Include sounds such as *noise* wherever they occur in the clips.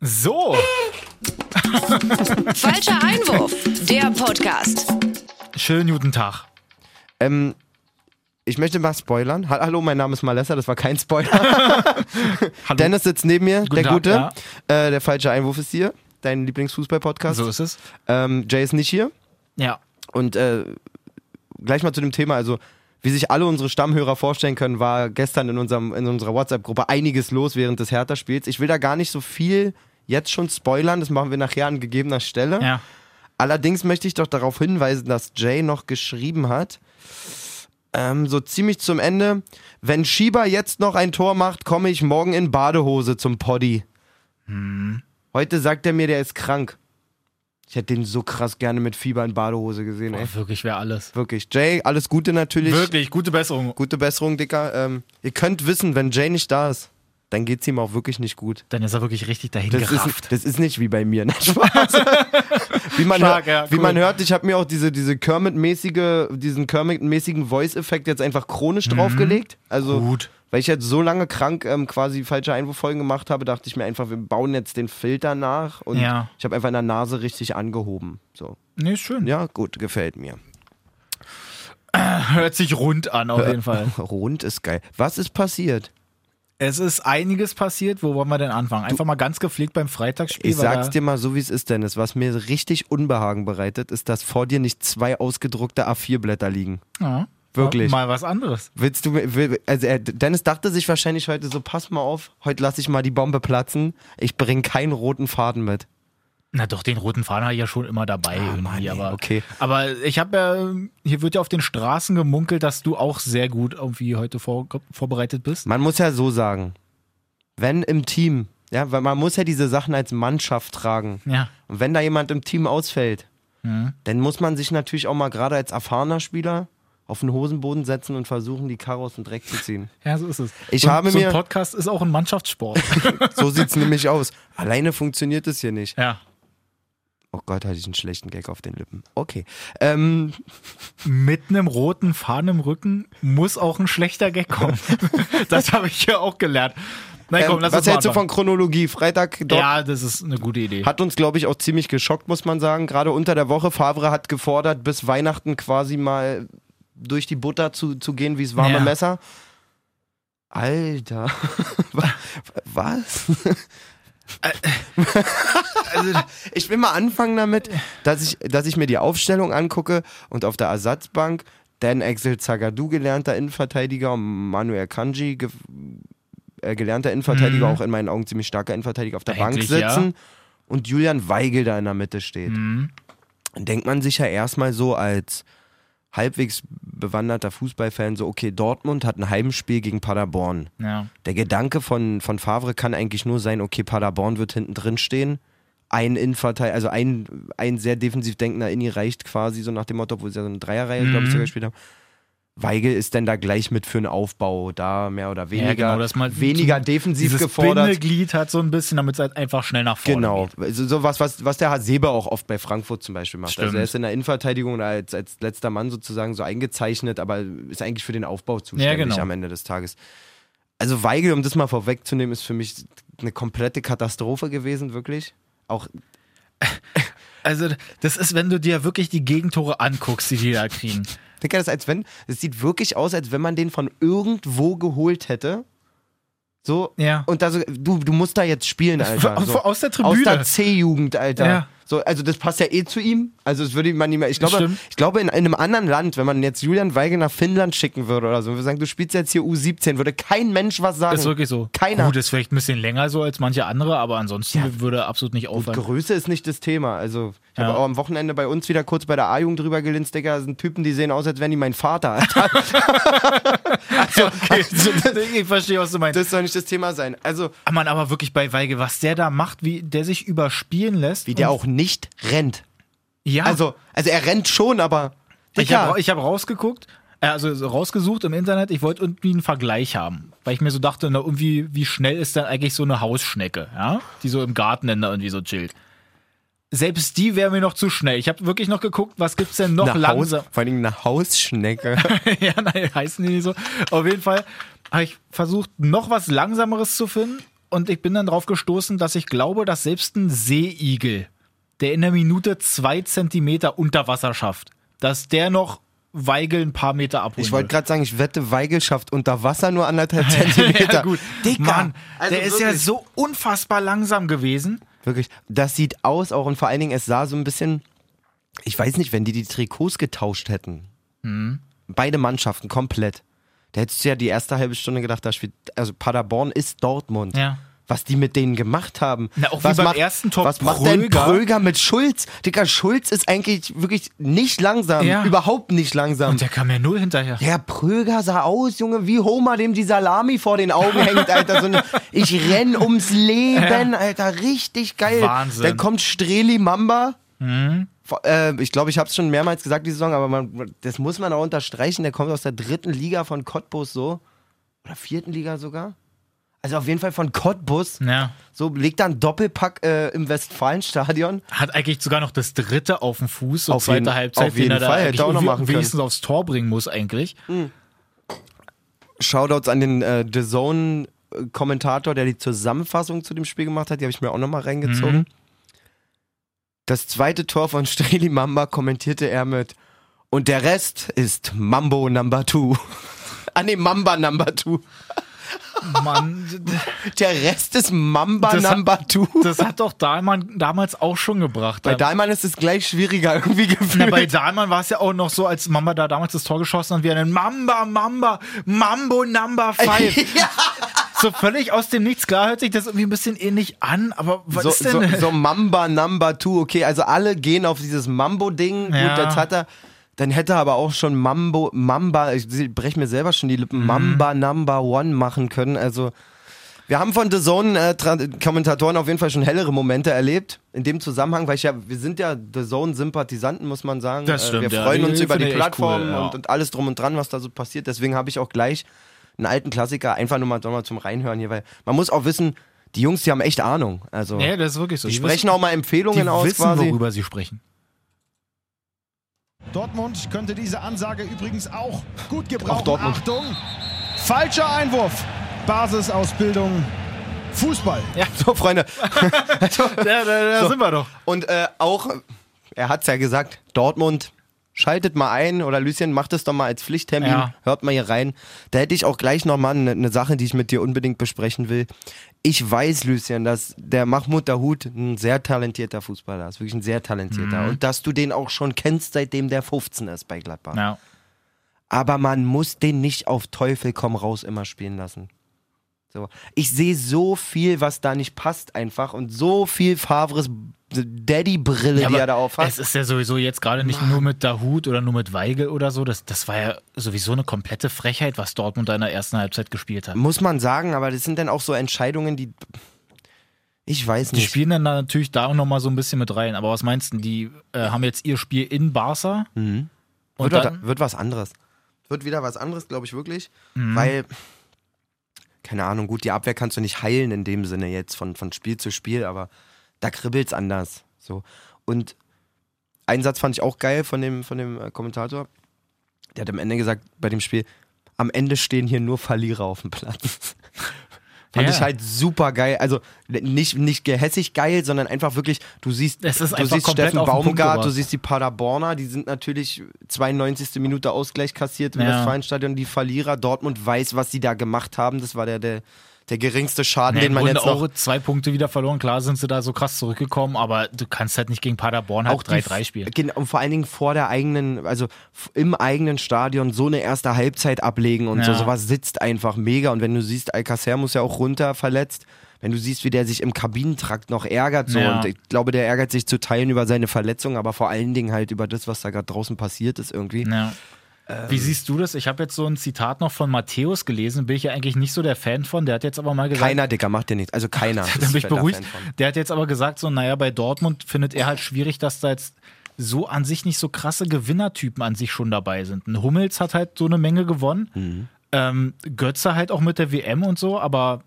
So, *laughs* Falscher Einwurf, der Podcast. schönen guten Tag. Ähm, ich möchte mal spoilern. Ha- Hallo, mein Name ist Malessa, das war kein Spoiler. *laughs* Dennis sitzt neben mir, der Tag, Gute. ja. Äh, der falsche Einwurf ist hier, dein Lieblingsfußball-Podcast. So ist es. Ähm, Jay ist nicht hier. Ja. Und äh, gleich mal zu dem Thema, also wie sich alle unsere Stammhörer vorstellen können, war gestern in, unserem, in unserer WhatsApp-Gruppe einiges los während des Hertha-Spiels. Ich will da gar nicht so viel jetzt schon spoilern, das machen wir nachher an gegebener Stelle. Ja. Allerdings möchte ich doch darauf hinweisen, dass Jay noch geschrieben hat, ähm, so ziemlich zum Ende, wenn Schieber jetzt noch ein Tor macht, komme ich morgen in Badehose zum Poddy. Heute sagt er mir, der ist krank. Ich hätte den so krass gerne mit Fieber in Badehose gesehen, ey. Boah, wirklich wäre alles. Wirklich. Jay, alles Gute natürlich. Wirklich, gute Besserung. Gute Besserung, Dicker. Ähm, ihr könnt wissen, wenn Jay nicht da ist, dann geht's ihm auch wirklich nicht gut. Dann ist er wirklich richtig dahin Das gerafft. ist, das ist nicht wie bei mir. *laughs* Nein, Spaß. wie man, Stark, hör, ja, wie cool. man hört, ich habe mir auch diese, diese Kermit-mäßige, diesen Kermit-mäßigen Voice-Effekt jetzt einfach chronisch draufgelegt. Also, Mhm. Gut. weil ich jetzt so lange krank ähm, quasi falsche Einwurffolgen gemacht habe, dachte ich mir einfach, wir bauen jetzt den Filter nach und Ja. ich habe einfach in der Nase richtig angehoben. So. Nee, ist schön. Ja, gut, gefällt mir. Hört sich rund an, auf jeden Fall. *laughs* Rund ist geil. Was ist passiert? Es ist einiges passiert. Wo wollen wir denn anfangen? Einfach mal ganz gepflegt beim Freitagsspiel. Ich sag's dir mal so, wie es ist, Dennis. Was mir richtig Unbehagen bereitet, ist, dass vor dir nicht zwei ausgedruckte A4-Blätter liegen. Ja. Wirklich. Mal was anderes. Willst du, will, also er, Dennis dachte sich wahrscheinlich heute so, pass mal auf, heute lasse ich mal die Bombe platzen. Ich bringe keinen roten Faden mit. Na doch, den roten Faden habe ich ja schon immer dabei. Ah, Mann, ey, aber, okay. aber ich habe ja, hier wird ja auf den Straßen gemunkelt, dass du auch sehr gut irgendwie heute vor, vorbereitet bist. Man muss ja so sagen, wenn im Team, ja, weil man muss ja diese Sachen als Mannschaft tragen. Ja. Und wenn da jemand im Team ausfällt, Mhm. dann muss man sich natürlich auch mal gerade als erfahrener Spieler auf den Hosenboden setzen und versuchen, die Karre aus dem Dreck zu ziehen. Ja, so ist es. Ich so, habe so ein mir- Podcast ist auch ein Mannschaftssport. *laughs* So sieht's nämlich aus. Alleine funktioniert es hier nicht. ja. Oh Gott, hatte ich einen schlechten Gag auf den Lippen. Okay. Ähm, *laughs* Mit einem roten Faden im Rücken muss auch ein schlechter Gag kommen. *laughs* das habe ich ja auch gelernt. Nein, komm, ähm, lass was uns hältst du von. Chronologie? Freitag dort Ja, das ist eine gute Idee. hat uns, glaube ich, auch ziemlich geschockt, muss man sagen. Gerade unter der Woche. Favre hat gefordert, bis Weihnachten quasi mal durch die Butter zu, zu gehen, wie es warme Ja. Messer. Alter. *laughs* Was? Also, Ich will mal anfangen damit, dass ich, dass ich mir die Aufstellung angucke und auf der Ersatzbank Dan Axel Zagadou, gelernter Innenverteidiger, und Manuel Kanji, ge äh, gelernter Innenverteidiger, auch in meinen Augen ziemlich starker Innenverteidiger, auf der Bank Eigentlich, ja. sitzen und Julian Weigel da in der Mitte steht. Mhm. Denkt man sich ja erstmal so als halbwegs bewanderter Fußballfan so, okay, Dortmund hat ein Heimspiel gegen Paderborn. ja. Der Gedanke von, von Favre kann eigentlich nur sein, okay, Paderborn wird hinten drin stehen. Ein Innenverteidiger, also ein, ein sehr defensiv denkender Inni reicht quasi so nach dem Motto, obwohl sie ja so eine Dreierreihe, glaube ich, Mhm. sogar gespielt haben. Weigel ist denn da gleich mit für einen Aufbau da, mehr oder weniger, genau, dass man weniger defensiv Dieses gefordert. Bindeglied hat so ein bisschen, damit es halt einfach schnell nach vorne Genau, geht. so, so was, was, was der Hasebe auch oft bei Frankfurt zum Beispiel macht. Also Stimmt. er ist in der Innenverteidigung als, als letzter Mann sozusagen so eingezeichnet, aber ist eigentlich für den Aufbau zuständig Ja, genau. am Ende des Tages. Also Weigel, um das mal vorwegzunehmen, ist für mich eine komplette Katastrophe gewesen, wirklich. Auch *laughs* Also, das ist, wenn du dir wirklich die Gegentore anguckst, die die da kriegen. Dicker, das als wenn, es sieht wirklich aus, als wenn man den von irgendwo geholt hätte. So, Ja. und da so, du, du musst da jetzt spielen, Alter. Aus- So. aus der Aus Tribüne. der C-Jugend, Alter. Ja. So, also das passt ja eh zu ihm. Also das würde man nicht mehr. Ich glaube, Stimmt. ich glaube in, in einem anderen Land, wenn man jetzt Julian Weigel nach Finnland schicken würde oder so, und wir sagen, du spielst jetzt hier U17, würde kein Mensch was sagen. Das ist wirklich so. Keiner. Gut, ist vielleicht ein bisschen länger so als manche andere, aber ansonsten würde absolut nicht auffallen. Größe ist nicht das Thema. Also, ich Ja. habe auch am Wochenende bei uns wieder kurz bei der A-Jugend drüber gelinst, Digga. Das sind Typen, die sehen aus, als wären die mein Vater. Alter. *laughs* also, also, das, ich verstehe, was du meinst. das soll nicht das Thema sein. Also, Ah, Mann, aber wirklich bei Weige, was der da macht, wie der sich überspielen lässt. wie der und- auch nicht rennt. Ja, Also, also er rennt schon, aber. ich habe hab rausgeguckt, äh, also so rausgesucht im Internet, ich wollte irgendwie einen Vergleich haben. Weil ich mir so dachte, na, irgendwie, wie schnell ist denn eigentlich so eine Hausschnecke, ja? Die so im Garten dann da irgendwie so chillt. Selbst die wäre mir noch zu schnell. Ich habe wirklich noch geguckt, was gibt's denn noch eine Haus, langsam. vor allen Dingen eine Hausschnecke. *laughs* ja, nein, heißen die nicht so. Auf jeden Fall habe ich versucht, noch was Langsameres zu finden. und ich bin dann drauf gestoßen, dass ich glaube, dass selbst ein Seeigel, der in der Minute zwei Zentimeter unter Wasser schafft, dass der noch Weigel ein paar Meter abholen Ich wollte gerade sagen, ich wette, Weigel schafft unter Wasser nur anderthalb *laughs* Zentimeter. ja, gut. Dicker. Mann, Also der ist ja wirklich. so unfassbar langsam gewesen. Wirklich, das sieht aus auch und vor allen Dingen, es sah so ein bisschen, ich weiß nicht, wenn die die Trikots getauscht hätten. Mhm. Beide Mannschaften komplett. Da hättest du ja die erste halbe Stunde gedacht, da spielt, also Paderborn ist Dortmund. Ja. Was die mit denen gemacht haben. Na, auch wie was beim macht, ersten Tor Was macht denn Pröger? Mit Schulz? Digga, Schulz ist eigentlich wirklich nicht langsam. Ja. Überhaupt nicht langsam. Und der kam ja null hinterher. Der Pröger sah aus, Junge, wie Homer, dem die Salami vor den Augen hängt, Alter. So eine, *laughs* ich renn ums Leben, Alter. Richtig geil. Wahnsinn. Dann kommt Streli Mamba. Äh, ich glaube, ich habe es schon mehrmals gesagt, die Saison, aber man, das muss man auch unterstreichen. Der kommt aus der dritten Liga von Cottbus so. Oder vierten Liga sogar. Also auf jeden Fall von Cottbus. Ja. So, legt da einen Doppelpack äh, im Westfalenstadion. Hat eigentlich sogar noch das dritte auf dem Fuß, so Auf zweite jeden- Halbzeit, auf jeden den er da Fall, hätte eigentlich er auch noch machen können. wenigstens aufs Tor bringen muss eigentlich. Shoutouts an den äh, The Zone-Kommentator, der die Zusammenfassung zu dem Spiel gemacht hat. Die habe ich mir auch nochmal reingezogen. Mhm. Das zweite Tor von *laughs* Streli Mamba kommentierte er mit und der Rest ist Mambo Number Two. *laughs* ah nee, Mamba Number Two. Mann, Der Rest ist Mamba Das hat- Number Two. das hat doch Dahlmann damals auch schon gebracht. Bei Da- Dahlmann ist es gleich schwieriger irgendwie Na, gefühlt. bei Dahlmann war es ja auch noch so, als Mamba da damals das Tor geschossen hat, wie einen Mamba, Mamba, Mambo Number 5. *laughs* ja, So völlig aus dem Nichts. Klar hört sich das irgendwie ein bisschen ähnlich an, aber was so, ist so, denn? so Mamba Number Two. Okay, also alle gehen auf dieses Mambo-Ding. Ja. Gut, das hat er. Dann hätte er aber auch schon Mambo, Mamba, ich breche mir selber schon die Lippen, Mamba Number One machen können. Also, wir haben von The Zone äh, Kommentatoren auf jeden Fall schon hellere Momente erlebt. In dem Zusammenhang, weil ich ja, wir sind ja The Zone-Sympathisanten, muss man sagen. Das Äh, stimmt, wir ja. freuen uns Die über die ich Plattform cool, ja. und, und alles drum und dran, was da so passiert. Deswegen habe ich auch gleich einen alten Klassiker einfach nur mal, mal zum Reinhören hier, weil man muss auch wissen, die Jungs, die haben echt Ahnung. Also, Nee, das ist wirklich so. die Die sprechen wissen, auch mal Empfehlungen die aus wissen, quasi. worüber sie sprechen. Dortmund könnte diese Ansage übrigens auch gut gebrauchen. Auch Dortmund. Achtung! Falscher Einwurf. Basisausbildung Fußball. *laughs* So, Freunde. *laughs* Da, da, da So. sind wir doch. Und äh, auch, er hat es ja gesagt, Dortmund, schaltet mal ein oder Lucien, macht es doch mal als Pflichttermin, Ja. hört mal hier rein. Da hätte ich auch gleich nochmal eine ne Sache, die ich mit dir unbedingt besprechen will. Ich weiß, Lucien, dass der Mahmoud Dahoud ein sehr talentierter Fußballer ist, wirklich ein sehr talentierter. Mhm. Und dass du den auch schon kennst, seitdem der 15 ist bei Gladbach. Ja. aber man muss den nicht auf Teufel komm raus immer spielen lassen. So. Ich sehe so viel, was da nicht passt einfach und so viel Favres Daddy-Brille, Ja, die er da aufhat. Es ist ja sowieso jetzt gerade nicht nur mit Dahut oder nur mit Weigel oder so. Das, das war ja sowieso eine komplette Frechheit, was Dortmund da in der ersten Halbzeit gespielt hat. Muss man sagen, aber das sind dann auch so Entscheidungen, die. Ich weiß Die nicht. spielen dann da natürlich da auch nochmal so ein bisschen mit rein. Aber was meinst du, die äh, haben jetzt ihr Spiel in Barca und wird, dann, wird was anderes. Wird wieder was anderes, glaube ich wirklich. Mhm. Weil, keine Ahnung, gut, die Abwehr kannst du nicht heilen in dem Sinne jetzt von, von Spiel zu Spiel, aber da kribbelt's anders. So. Und einen Satz fand ich auch geil von dem, von dem äh, Kommentator. Der hat am Ende gesagt, bei dem Spiel, am Ende stehen hier nur Verlierer auf dem Platz. Fand Ja. ich halt super geil. Also nicht, nicht gehässig geil, sondern einfach wirklich, du siehst, du siehst Steffen Baumgart, du siehst die Paderborner, die sind natürlich 92. Minute Ausgleich kassiert im Ja. Westfalenstadion. Die Verlierer, Dortmund weiß, was sie da gemacht haben. Das war der, der, der geringste Schaden, Nee, den man Grunde jetzt noch auch zwei Punkte wieder verloren. Klar sind sie da so krass zurückgekommen, aber du kannst halt nicht gegen Paderborn halt auch die- 3-3 spielen. Genau, und vor allen Dingen vor der eigenen, also im eigenen Stadion so eine erste Halbzeit ablegen und so. Ja. Sowas sitzt einfach mega. Und wenn du siehst, Alcacer muss ja auch runter verletzt. Wenn du siehst, wie der sich im Kabinentrakt noch ärgert, so. Ja. Und ich glaube, der ärgert sich zu Teilen über seine Verletzung, aber vor allen Dingen halt über das, was da gerade draußen passiert ist irgendwie. Ja. Wie siehst du das? Ich habe jetzt so ein Zitat noch von Matthäus gelesen, bin ich ja eigentlich nicht so der Fan von. Der hat jetzt aber mal gesagt, Keiner, Dicker, macht dir nichts. Also keiner. *laughs* dann bin ich beruhigt. Der hat jetzt aber gesagt, so, naja, bei Dortmund findet er halt schwierig, dass da jetzt so an sich nicht so krasse Gewinnertypen an sich schon dabei sind. Ein Hummels hat halt so eine Menge gewonnen. Mhm. Ähm, Götze halt auch mit der WM und so, aber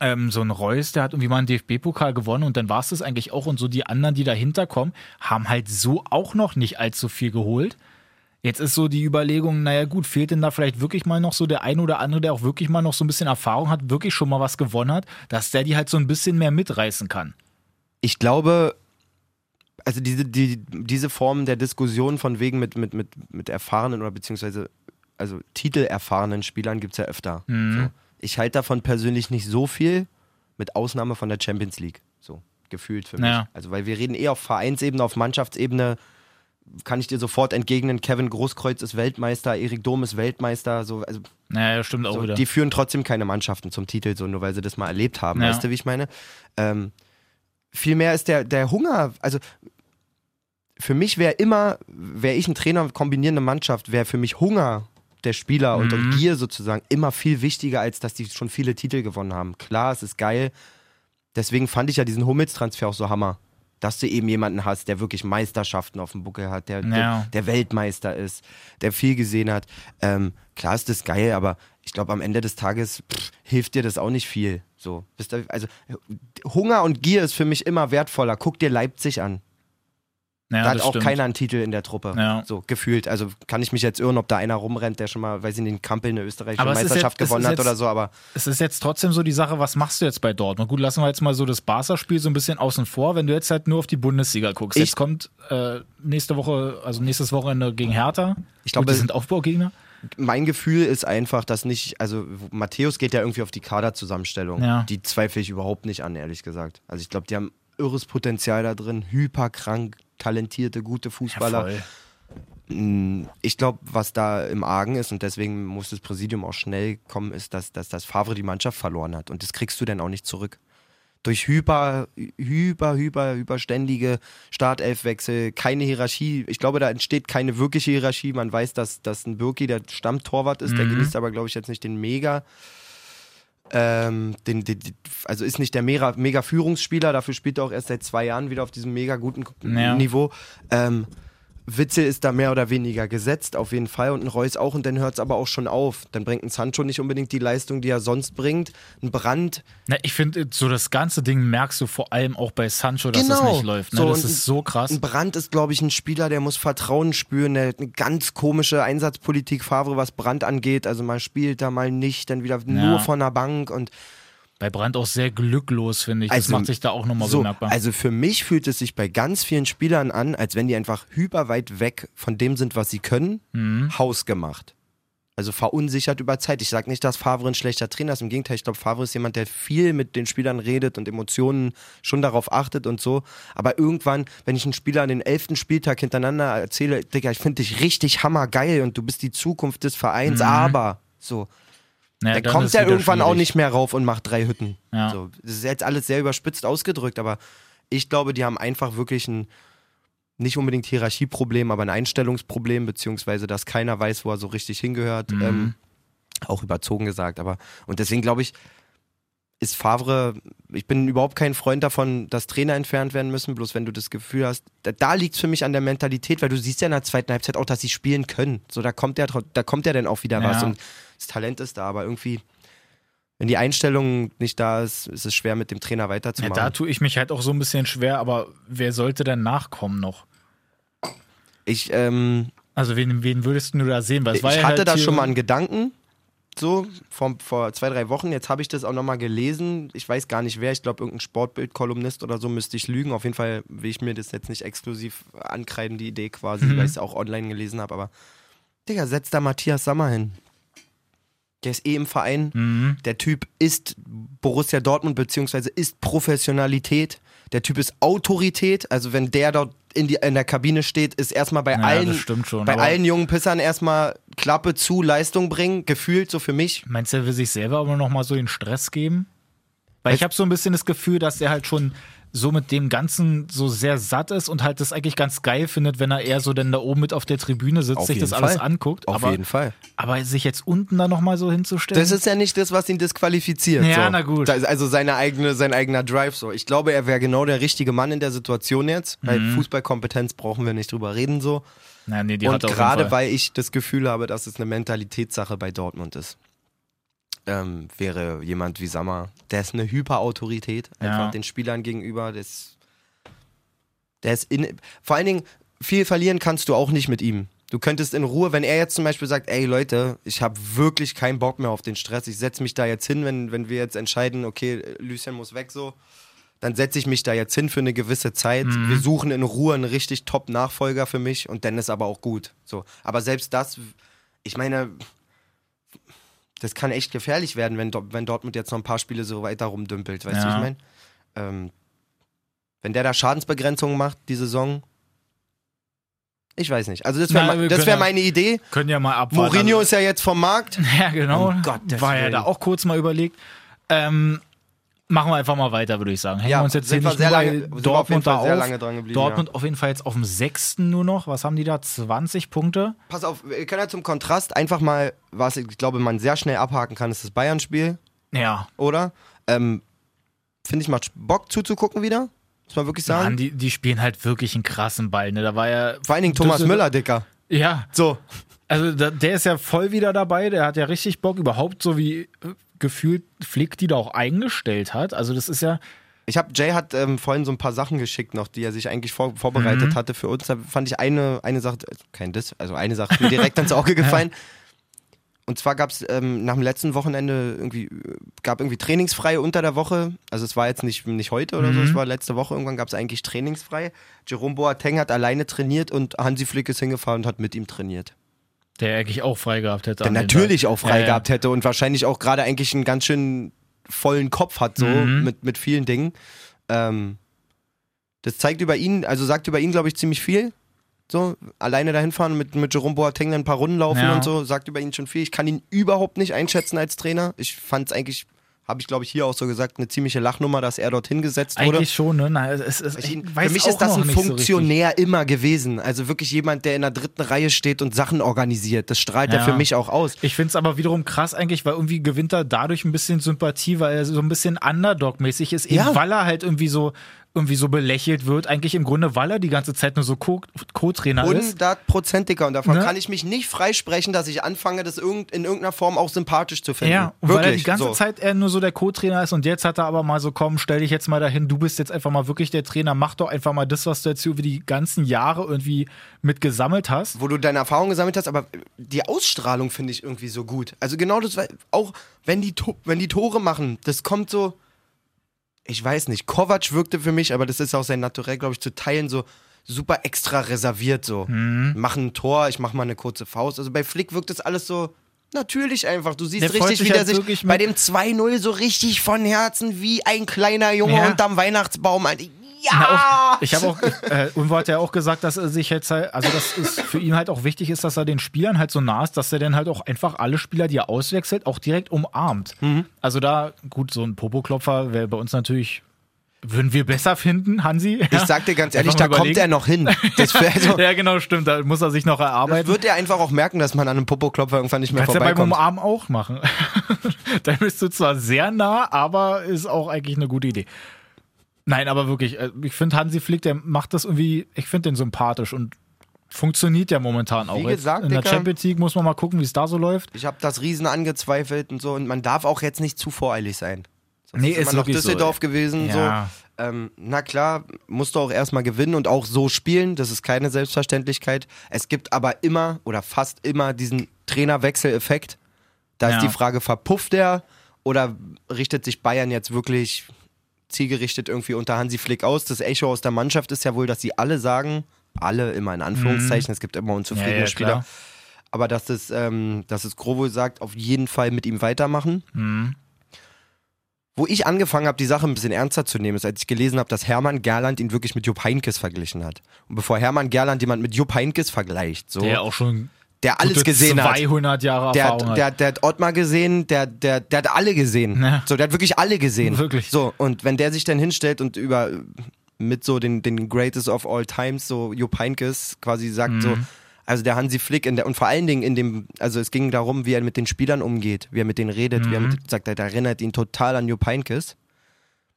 ähm, so ein Reus, der hat irgendwie mal einen DFB-Pokal gewonnen und dann war es das eigentlich auch. Und so die anderen, die dahinter kommen, haben halt so auch noch nicht allzu viel geholt. Jetzt ist so die Überlegung, naja gut, fehlt denn da vielleicht wirklich mal noch so der ein oder andere, der auch wirklich mal noch so ein bisschen Erfahrung hat, wirklich schon mal was gewonnen hat, dass der die halt so ein bisschen mehr mitreißen kann. Ich glaube, also diese, die, diese Form der Diskussion von wegen mit, mit, mit, mit erfahrenen oder beziehungsweise also titelerfahrenen Spielern gibt es ja öfter. So. Ich halte davon persönlich nicht so viel, mit Ausnahme von der Champions League. So, gefühlt für mich. Ja. Also, weil wir reden eh auf Vereinsebene, auf Mannschaftsebene, kann ich dir sofort entgegnen, Kevin Großkreuz ist Weltmeister, Erik Dom ist Weltmeister, so, also Naja, stimmt auch so, wieder. die führen trotzdem keine Mannschaften zum Titel, so nur weil sie das mal erlebt haben. Ja. Weißt du, wie ich meine? Ähm, Vielmehr ist der, der Hunger, also für mich wäre immer, wäre ich ein Trainer kombinierende Mannschaft, wäre für mich Hunger der Spieler und, und Gier sozusagen immer viel wichtiger, als dass die schon viele Titel gewonnen haben. Klar, es ist geil. Deswegen fand ich ja diesen Hummels-Transfer auch so Hammer. Dass du eben jemanden hast, der wirklich Meisterschaften auf dem Buckel hat, der, Ja. der, der Weltmeister ist, der viel gesehen hat. Ähm, klar ist das geil, aber ich glaube, am Ende des Tages pff, hilft dir das auch nicht viel. So, also Hunger und Gier ist für mich immer wertvoller. Guck dir Leipzig an. Ja, da hat auch stimmt. keiner einen Titel in der Truppe. Ja. So gefühlt. Also kann ich mich jetzt irren, ob da einer rumrennt, der schon mal, weiß ich nicht, in Kampel eine österreichische Aber Meisterschaft jetzt- gewonnen ist hat jetzt- oder so, aber Es ist jetzt trotzdem so die Sache, was machst du jetzt bei Dortmund? Gut, lassen wir jetzt mal so das Barca-Spiel so ein bisschen außen vor, wenn du jetzt halt nur auf die Bundesliga guckst. Ich- jetzt kommt äh, nächste Woche, also nächstes Wochenende gegen Hertha. Ich glaube, die sind Aufbaugegner. mein Gefühl ist einfach, dass nicht, also Matthäus geht ja irgendwie auf die Kaderzusammenstellung. Ja. Die zweifle ich überhaupt nicht an, ehrlich gesagt. Also ich glaube, die haben irres Potenzial da drin, hyperkrank, talentierte, gute Fußballer. voll. Mm, Ich glaube, was da im Argen ist, und deswegen muss das Präsidium auch schnell kommen, ist, dass, dass das Favre die Mannschaft verloren hat. Und das kriegst du dann auch nicht zurück. Durch hyper, hyper, hyper, hyperständige Startelfwechsel, keine Hierarchie. Ich glaube, da entsteht keine wirkliche Hierarchie. Man weiß, dass, dass ein Birki der Stammtorwart ist, der genießt aber, glaube ich, jetzt nicht den Mega. Ähm, den, den, also ist nicht der mega, mega Führungsspieler, dafür spielt er auch erst seit zwei Jahren wieder auf diesem mega guten Ja. Niveau. Ähm, Witzel ist da mehr oder weniger gesetzt, auf jeden Fall, und ein Reus auch, und dann hört es aber auch schon auf. Dann bringt ein Sancho nicht unbedingt die Leistung, die er sonst bringt. Ein Brand, Na, ich finde, so das ganze Ding merkst du vor allem auch bei Sancho, dass das nicht läuft. Ne? So, das ist so krass. Ein Brand ist, glaube ich, ein Spieler, der muss Vertrauen spüren. Der hat eine ganz komische Einsatzpolitik, Favre, was Brand angeht. Also mal spielt da, mal nicht, dann wieder nur von der Bank und Bei Brand auch sehr glücklos, finde ich. Das Also, macht sich da auch nochmal so, bemerkbar. also für mich fühlt es sich bei ganz vielen Spielern an, als wenn die einfach hyperweit weg von dem sind, was sie können, Mhm. hausgemacht. Also verunsichert über Zeit. Ich sage nicht, dass Favre ein schlechter Trainer ist. Im Gegenteil, ich glaube, Favre ist jemand, der viel mit den Spielern redet und Emotionen schon darauf achtet und so. Aber irgendwann, wenn ich einen Spieler an den elften Spieltag hintereinander erzähle, Digga, ich finde dich richtig hammergeil und du bist die Zukunft des Vereins, aber so. Ja, Dann dann kommt er wieder irgendwann auch schwierig. nicht mehr rauf und macht drei Hütten. Ja. So, das ist jetzt alles sehr überspitzt ausgedrückt, aber ich glaube, die haben einfach wirklich ein nicht unbedingt Hierarchieproblem, aber ein Einstellungsproblem, beziehungsweise dass keiner weiß, wo er so richtig hingehört. Mhm. Ähm, auch überzogen gesagt, aber und deswegen glaube ich, ist Favre, ich bin überhaupt kein Freund davon, dass Trainer entfernt werden müssen, bloß wenn du das Gefühl hast, da, da liegt es für mich an der Mentalität, weil du siehst ja in der zweiten Halbzeit auch, dass sie spielen können. So, da kommt ja, da kommt ja dann auch wieder Ja. was und das Talent ist da, aber irgendwie, wenn die Einstellung nicht da ist, ist es schwer mit dem Trainer Ja, weiterzumachen. da tue ich mich halt auch so ein bisschen schwer, aber wer sollte denn nachkommen noch? ich ähm, Also wen, wen würdest du da sehen? Weil es ich ja hatte halt da schon mal einen Gedanken, so vor, vor zwei, drei Wochen. Jetzt habe ich das auch nochmal gelesen. Ich weiß gar nicht wer. Ich glaube, irgendein Sportbild-Kolumnist oder so müsste ich lügen. Auf jeden Fall will ich mir das jetzt nicht exklusiv ankreiden, die Idee quasi, Mhm. weil ich es auch online gelesen habe. Aber, Digga, setz da Matthias Sammer hin. Der ist eh im Verein. Mhm. Der Typ ist Borussia Dortmund, beziehungsweise ist Professionalität. Der Typ ist Autorität. Also, wenn der dort in, die, in der Kabine steht, ist erstmal bei Ja, allen schon, bei allen jungen Pissern erstmal Klappe zu, Leistung bringen, gefühlt so für mich. Meinst du, er will sich selber aber nochmal so den Stress geben? Weil ich habe so ein bisschen das Gefühl, dass er halt schon so mit dem Ganzen so sehr satt ist und halt das eigentlich ganz geil findet, wenn er eher so dann da oben mit auf der Tribüne sitzt, Auf sich das jeden alles Fall. anguckt. Auf aber, jeden Fall. aber sich jetzt unten da nochmal so hinzustellen. Das ist ja nicht das, was ihn disqualifiziert. Ja, so. na gut. Also seine eigene, sein eigener Drive so. Ich glaube, er wäre genau der richtige Mann in der Situation jetzt, weil Mhm. Fußballkompetenz brauchen wir nicht drüber reden so. ja, nee, die Und er gerade Fall. weil ich das Gefühl habe, dass es eine Mentalitätssache bei Dortmund ist, ähm, wäre jemand wie Sammer, der ist eine Hyperautorität, einfach Ja. den Spielern gegenüber. Der ist, der ist in, vor allen Dingen, viel verlieren kannst du auch nicht mit ihm. Du könntest in Ruhe, wenn er jetzt zum Beispiel sagt, ey Leute, ich habe wirklich keinen Bock mehr auf den Stress, ich setze mich da jetzt hin, wenn, wenn wir jetzt entscheiden, okay, Lucien muss weg so, dann setze ich mich da jetzt hin für eine gewisse Zeit. Wir suchen in Ruhe einen richtig Top-Nachfolger für mich und dann ist aber auch gut. So. Aber selbst das, ich meine, das kann echt gefährlich werden, wenn, wenn Dortmund jetzt noch ein paar Spiele so weiter rumdümpelt, weißt du, Ja. wie ich meine? Ähm, wenn der da Schadensbegrenzungen macht, die Saison, ich weiß nicht. Also das wäre wär ja- meine Idee. Können ja mal abwarten. Mourinho ist ja jetzt vom Markt. *laughs* Ja, genau. Um Gottes War ja da auch kurz mal überlegt. Ähm, machen wir einfach mal weiter, würde ich sagen. Hängen wir uns jetzt hier nicht sehr lange, auf Dortmund Fall sehr auf. lange dran geblieben. Dortmund auf jeden Fall jetzt auf dem sechsten nur noch. Was haben die da? 20 Punkte? Ja. Pass auf, wir können ja zum Kontrast einfach mal, was ich glaube, man sehr schnell abhaken kann, ist das Bayern-Spiel, Ja. oder? Ähm, Finde ich, macht Bock zuzugucken wieder. Muss man wirklich sagen. Mann, die, die spielen halt wirklich einen krassen Ball. Ne? Da war ja. Vor allen Dingen Thomas Düsseldorf- Müller, Dicker. Ja, So. also der ist ja voll wieder dabei. Der hat ja richtig Bock, überhaupt so wie gefühlt Flick die da auch eingestellt hat. Also das ist ja. Ich habe Jay hat ähm, vorhin so ein paar Sachen geschickt noch, die er sich eigentlich vor, vorbereitet Mhm. hatte für uns. Da fand ich eine, eine Sache, kein Diss, also eine Sache mir direkt ans Auge *laughs* gefallen. Und zwar gab es ähm, nach dem letzten Wochenende irgendwie, gab irgendwie trainingsfrei unter der Woche. Also es war jetzt nicht, nicht heute oder so, Mhm. es war letzte Woche, irgendwann gab es eigentlich trainingsfrei. Jerome Boateng hat alleine trainiert und Hansi Flick ist hingefahren und hat mit ihm trainiert. Der eigentlich auch frei gehabt hätte. Der natürlich auch frei Ja, ja. gehabt hätte und wahrscheinlich auch gerade eigentlich einen ganz schön vollen Kopf hat, so Mhm. mit, mit vielen Dingen. Ähm, das zeigt über ihn, also sagt über ihn, glaube ich, ziemlich viel. So, alleine dahin fahren, mit, mit Jerome Boateng dann ein paar Runden laufen Ja. und so, sagt über ihn schon viel. Ich kann ihn überhaupt nicht einschätzen als Trainer. Ich fand es eigentlich, habe ich glaube ich hier auch so gesagt, eine ziemliche Lachnummer, dass er dorthin gesetzt wurde. Eigentlich schon, ne? Na, es, es, Ich, ich für mich ist das ein nicht so. Funktionär immer gewesen. Also wirklich jemand, der in der dritten Reihe steht und Sachen organisiert. Das strahlt er Ja. für mich auch aus. Ich finde es aber wiederum krass eigentlich, weil irgendwie gewinnt er dadurch ein bisschen Sympathie, weil er so ein bisschen Underdog-mäßig ist, eben Ja. weil er halt irgendwie so irgendwie so belächelt wird, eigentlich im Grunde, weil er die ganze Zeit nur so Co- Co-Trainer ist. Hundertprozentiger. Und davon Ne? kann ich mich nicht freisprechen, dass ich anfange, das irgend, in irgendeiner Form auch sympathisch zu finden. Ja, Wirklich. weil er die ganze so. Zeit er nur so der Co-Trainer ist und jetzt hat er aber mal so, komm, stell dich jetzt mal dahin, du bist jetzt einfach mal wirklich der Trainer, mach doch einfach mal das, was du jetzt hier über die ganzen Jahre irgendwie mit gesammelt hast. Wo du deine Erfahrung gesammelt hast, aber die Ausstrahlung finde ich irgendwie so gut. Also genau das, auch wenn die, wenn die Tore machen, das kommt so, ich weiß nicht, Kovac wirkte für mich, aber das ist auch sein Naturell, glaube ich, zu teilen so super extra reserviert so. Mhm. Machen ein Tor, ich mache mal eine kurze Faust. Also bei Flick wirkt das alles so natürlich einfach. Du siehst Der richtig, wie der halt sich bei dem 2-0 so richtig von Herzen wie ein kleiner Junge Ja. unterm Weihnachtsbaum. Ja! Auch, ich habe auch, äh, Unwo hat ja auch gesagt, dass er sich jetzt halt, also dass es für ihn halt auch wichtig ist, dass er den Spielern halt so nah ist, dass er dann halt auch einfach alle Spieler, die er auswechselt, auch direkt umarmt. Mhm. Also da, gut, so ein Popoklopfer wäre bei uns natürlich, würden wir besser finden, Hansi. Ich sag dir ganz ehrlich, da mal kommt überlegen. er noch hin. Das, wär *laughs* so, ja, genau, stimmt, da muss er sich noch das erarbeiten. wird er einfach auch merken, dass man an einem Popoklopfer irgendwann nicht mehr Kannst ja beim vorbeikommt. Umarmen auch machen. *laughs* Dann bist du zwar sehr nah, aber ist auch eigentlich eine gute Idee. Nein, aber wirklich, äh, ich finde Hansi Flick, der macht das irgendwie, ich finde den sympathisch und funktioniert ja momentan auch. Wie gesagt, In der Dicker, Champions League muss man mal gucken, wie es da so läuft. Ich habe das Riesen angezweifelt und so und man darf auch jetzt nicht zu voreilig sein. Sonst Nee, ist ist immer noch wirklich so, Düsseldorf gewesen. Ja. So. Ähm, na klar, musst du auch erstmal gewinnen und auch so spielen. Das ist keine Selbstverständlichkeit. Es gibt aber immer oder fast immer diesen Trainerwechseleffekt. Da Ja. ist die Frage, verpufft er oder richtet sich Bayern jetzt wirklich zielgerichtet irgendwie unter Hansi Flick aus? Das Echo aus der Mannschaft ist ja wohl, dass sie alle sagen, alle immer in Anführungszeichen, es gibt immer unzufriedene Mhm. Ja, ja, Spieler, klar. aber dass es, ähm, dass es Grovo sagt, auf jeden Fall mit ihm weitermachen. Mhm. Wo ich angefangen habe, die Sache ein bisschen ernster zu nehmen, ist, als ich gelesen habe, dass Hermann Gerland ihn wirklich mit Jupp Heynckes verglichen hat. Und bevor Hermann Gerland jemand mit Jupp Heynckes vergleicht, so, Der auch schon der alles gute gesehen hat. 200 Jahre Der, Erfahrung hat, der, der hat Ottmar gesehen, der, der, der hat alle gesehen. Ja. So, der hat wirklich alle gesehen. Wirklich. So, und wenn der sich dann hinstellt und über mit so den, den Greatest of All Times, so Jupp Heynckes quasi sagt, Mhm. so, also der Hansi Flick in der, und vor allen Dingen in dem, also es ging darum, wie er mit den Spielern umgeht, wie er mit denen redet, wie er Mhm. mit, sagt, er erinnert ihn total an Jupp Heynckes.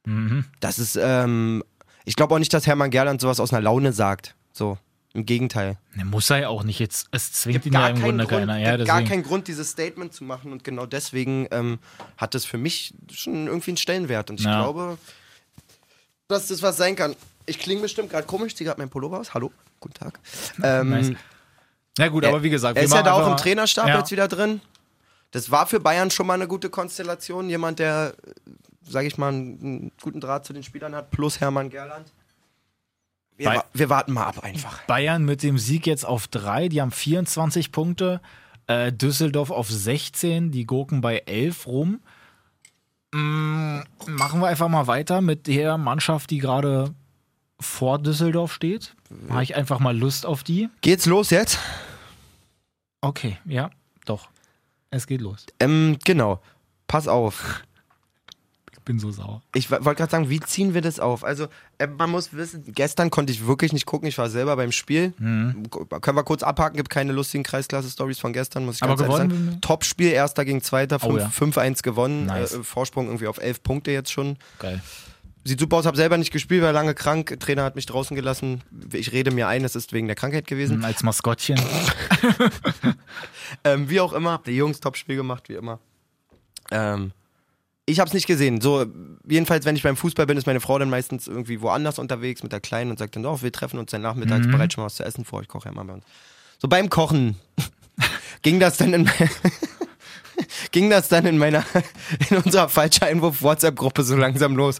Mhm. Das ist, ähm, ich glaube auch nicht, dass Hermann Gerland sowas aus einer Laune sagt. So, im Gegenteil. Ne, muss er ja auch nicht jetzt. Es zwingt ihn ja im Grunde Grund, keiner. Ja, gar keinen Grund, dieses Statement zu machen und genau deswegen ähm, hat es für mich schon irgendwie einen Stellenwert und ich Ja. glaube, dass das was sein kann. Ich klinge bestimmt gerade komisch, ziehe gerade mein Pullover aus. Hallo, guten Tag. Ähm, Nice. Na gut, aber wie gesagt, er wir ist ja da auch im Trainerstab Ja. jetzt wieder drin. Das war für Bayern schon mal eine gute Konstellation. Jemand, der, sage ich mal, einen guten Draht zu den Spielern hat, plus Hermann Gerland. Wir, wa- wir warten mal ab einfach. Bayern mit dem Sieg jetzt auf drei, die haben 24 Punkte. Äh, Düsseldorf auf 16, die Gurken bei 11 rum. Mm, machen wir einfach mal weiter mit der Mannschaft, die gerade vor Düsseldorf steht. Habe ich einfach mal Lust auf die. Geht's los jetzt? Okay, ja, doch. Es geht los. Ähm, genau. Pass auf. Ich bin so sauer. Ich wollte gerade sagen, wie ziehen wir das auf? Also, äh, man muss wissen, gestern konnte ich wirklich nicht gucken. Ich war selber beim Spiel. K- Können wir kurz abhaken, gibt keine lustigen Kreisklasse-Stories von gestern, muss ich Aber ganz ehrlich gewonnen- sagen. Top-Spiel, erster gegen zweiter, Oh fünf- ja. 5-1 gewonnen. Nice. Äh, Vorsprung irgendwie auf 11 Punkte jetzt schon. Geil. Sieht super aus, habe selber nicht gespielt, war lange krank. Trainer hat mich draußen gelassen. Ich rede mir ein, es ist wegen der Krankheit gewesen. Als Maskottchen. *laughs* Ähm, wie auch immer, habt ihr Jungs Top-Spiel gemacht, wie immer. Ähm, ich habe es nicht gesehen. So, jedenfalls, wenn ich beim Fußball bin, ist meine Frau dann meistens irgendwie woanders unterwegs mit der Kleinen und sagt dann, oh, wir treffen uns dann nachmittags, bereit schon mal was zu essen vor. Ich koche ja mal bei uns. So beim Kochen *laughs* ging das dann in *laughs* ging das dann in meiner *laughs* in unserer falscher Einwurf WhatsApp Gruppe so langsam los.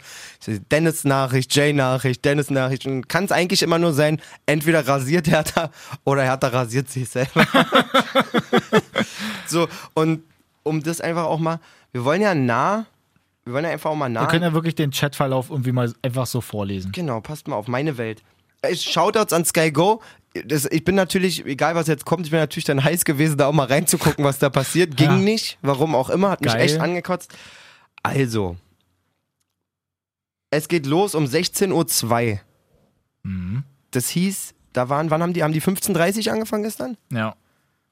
Dennis Nachricht, Jay Nachricht, Dennis Nachricht und kann es eigentlich immer nur sein, entweder rasiert Hertha oder Hertha rasiert sich selber. so und um das einfach auch mal, wir wollen ja nah, wir wollen ja einfach auch mal nah. Wir können ja wirklich den Chatverlauf irgendwie mal einfach so vorlesen. Genau, passt mal auf meine Welt. Äh, Shoutouts an Sky Go. Das, ich bin natürlich, egal was jetzt kommt, ich bin natürlich dann heiß gewesen, da auch mal reinzugucken, was da passiert. *laughs* Ging Ja. nicht, warum auch immer, hat mich Geil. echt angekotzt. Also, es geht los um 16.02 Uhr. Mhm. Das hieß, da waren, wann haben die, haben die 15.30 Uhr angefangen gestern? Ja,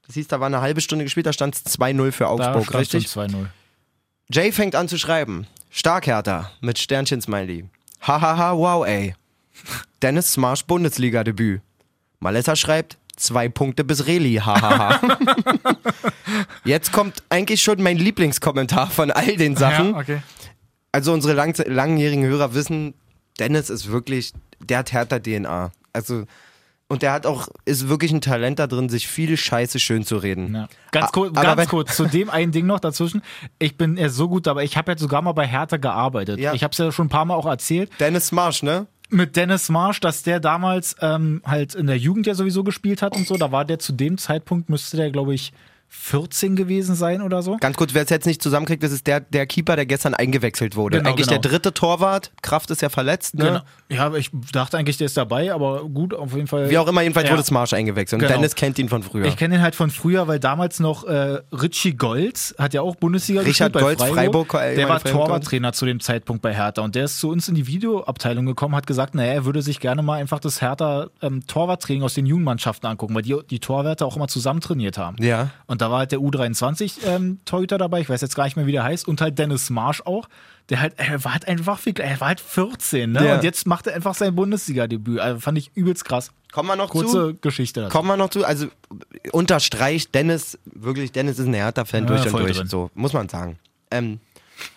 Das hieß, da war eine halbe Stunde gespielt, da stand es 2-0 für da Augsburg, stand richtig? schon 2-0. Jay fängt an zu schreiben. Stark Hertha mit Sternchen-Smiley. Hahaha, wow, ey. Dennis Smarsch Bundesliga-Debüt. Malessa schreibt, zwei Punkte bis Reli, hahaha. *laughs* Jetzt kommt eigentlich schon mein Lieblingskommentar von all den Sachen. Ja, okay. Also unsere lang langjährigen Hörer wissen, Dennis ist wirklich, der hat härter DNA. Also, und der hat auch, ist wirklich ein Talent da drin, sich viel Scheiße schön zu reden. Ja. Ganz, kurz, aber ganz kurz, zu dem einen Ding noch dazwischen. Ich bin ja so gut, aber ich habe jetzt sogar mal bei Hertha gearbeitet. Ja. Ich habe es ja schon ein paar Mal auch erzählt. Dennis Marsch, ne? Mit Dennis Marsch, dass der damals ähm, halt in der Jugend ja sowieso gespielt hat und so. Da war der zu dem Zeitpunkt, müsste der, glaube ich, 14 gewesen sein oder so. Ganz kurz, wer es jetzt nicht zusammenkriegt, das ist der, der Keeper, der gestern eingewechselt wurde. Genau, Eigentlich genau. der dritte Torwart. Kraft ist ja verletzt, ne? Genau. Ja, aber ich dachte eigentlich, der ist dabei, aber gut, auf jeden Fall. Wie auch immer, jedenfalls Ja. wurde Smarsch eingewechselt. Und Genau. Dennis kennt ihn von früher. Ich kenne ihn halt von früher, weil damals noch äh, Richie Golds hat ja auch Bundesliga Richard gespielt bei Goltz, Freiburg. Freiburg, äh, der war. Torwarttrainer zu dem Zeitpunkt bei Hertha und der ist zu uns in die Videoabteilung gekommen, hat gesagt, naja, er würde sich gerne mal einfach das Hertha ähm, Torwarttraining aus den Jugendmannschaften angucken, weil die, die Torwärter auch immer zusammen trainiert haben. Ja. Und da war halt der U23 ähm, dabei, ich weiß jetzt gar nicht mehr, wie der heißt, und halt Dennis Marsch auch. Der halt, er war halt einfach viel, er war halt 14, ne? Ja. Und jetzt macht er einfach sein Bundesliga-Debüt. Also fand ich übelst krass. Kommen wir noch Kurze zu? Geschichte dazu. Kommen wir noch zu? Also unterstreicht Dennis, wirklich, Dennis ist ein Hertha-Fan Ja, durch und durch. drin. So, muss man sagen. Ähm,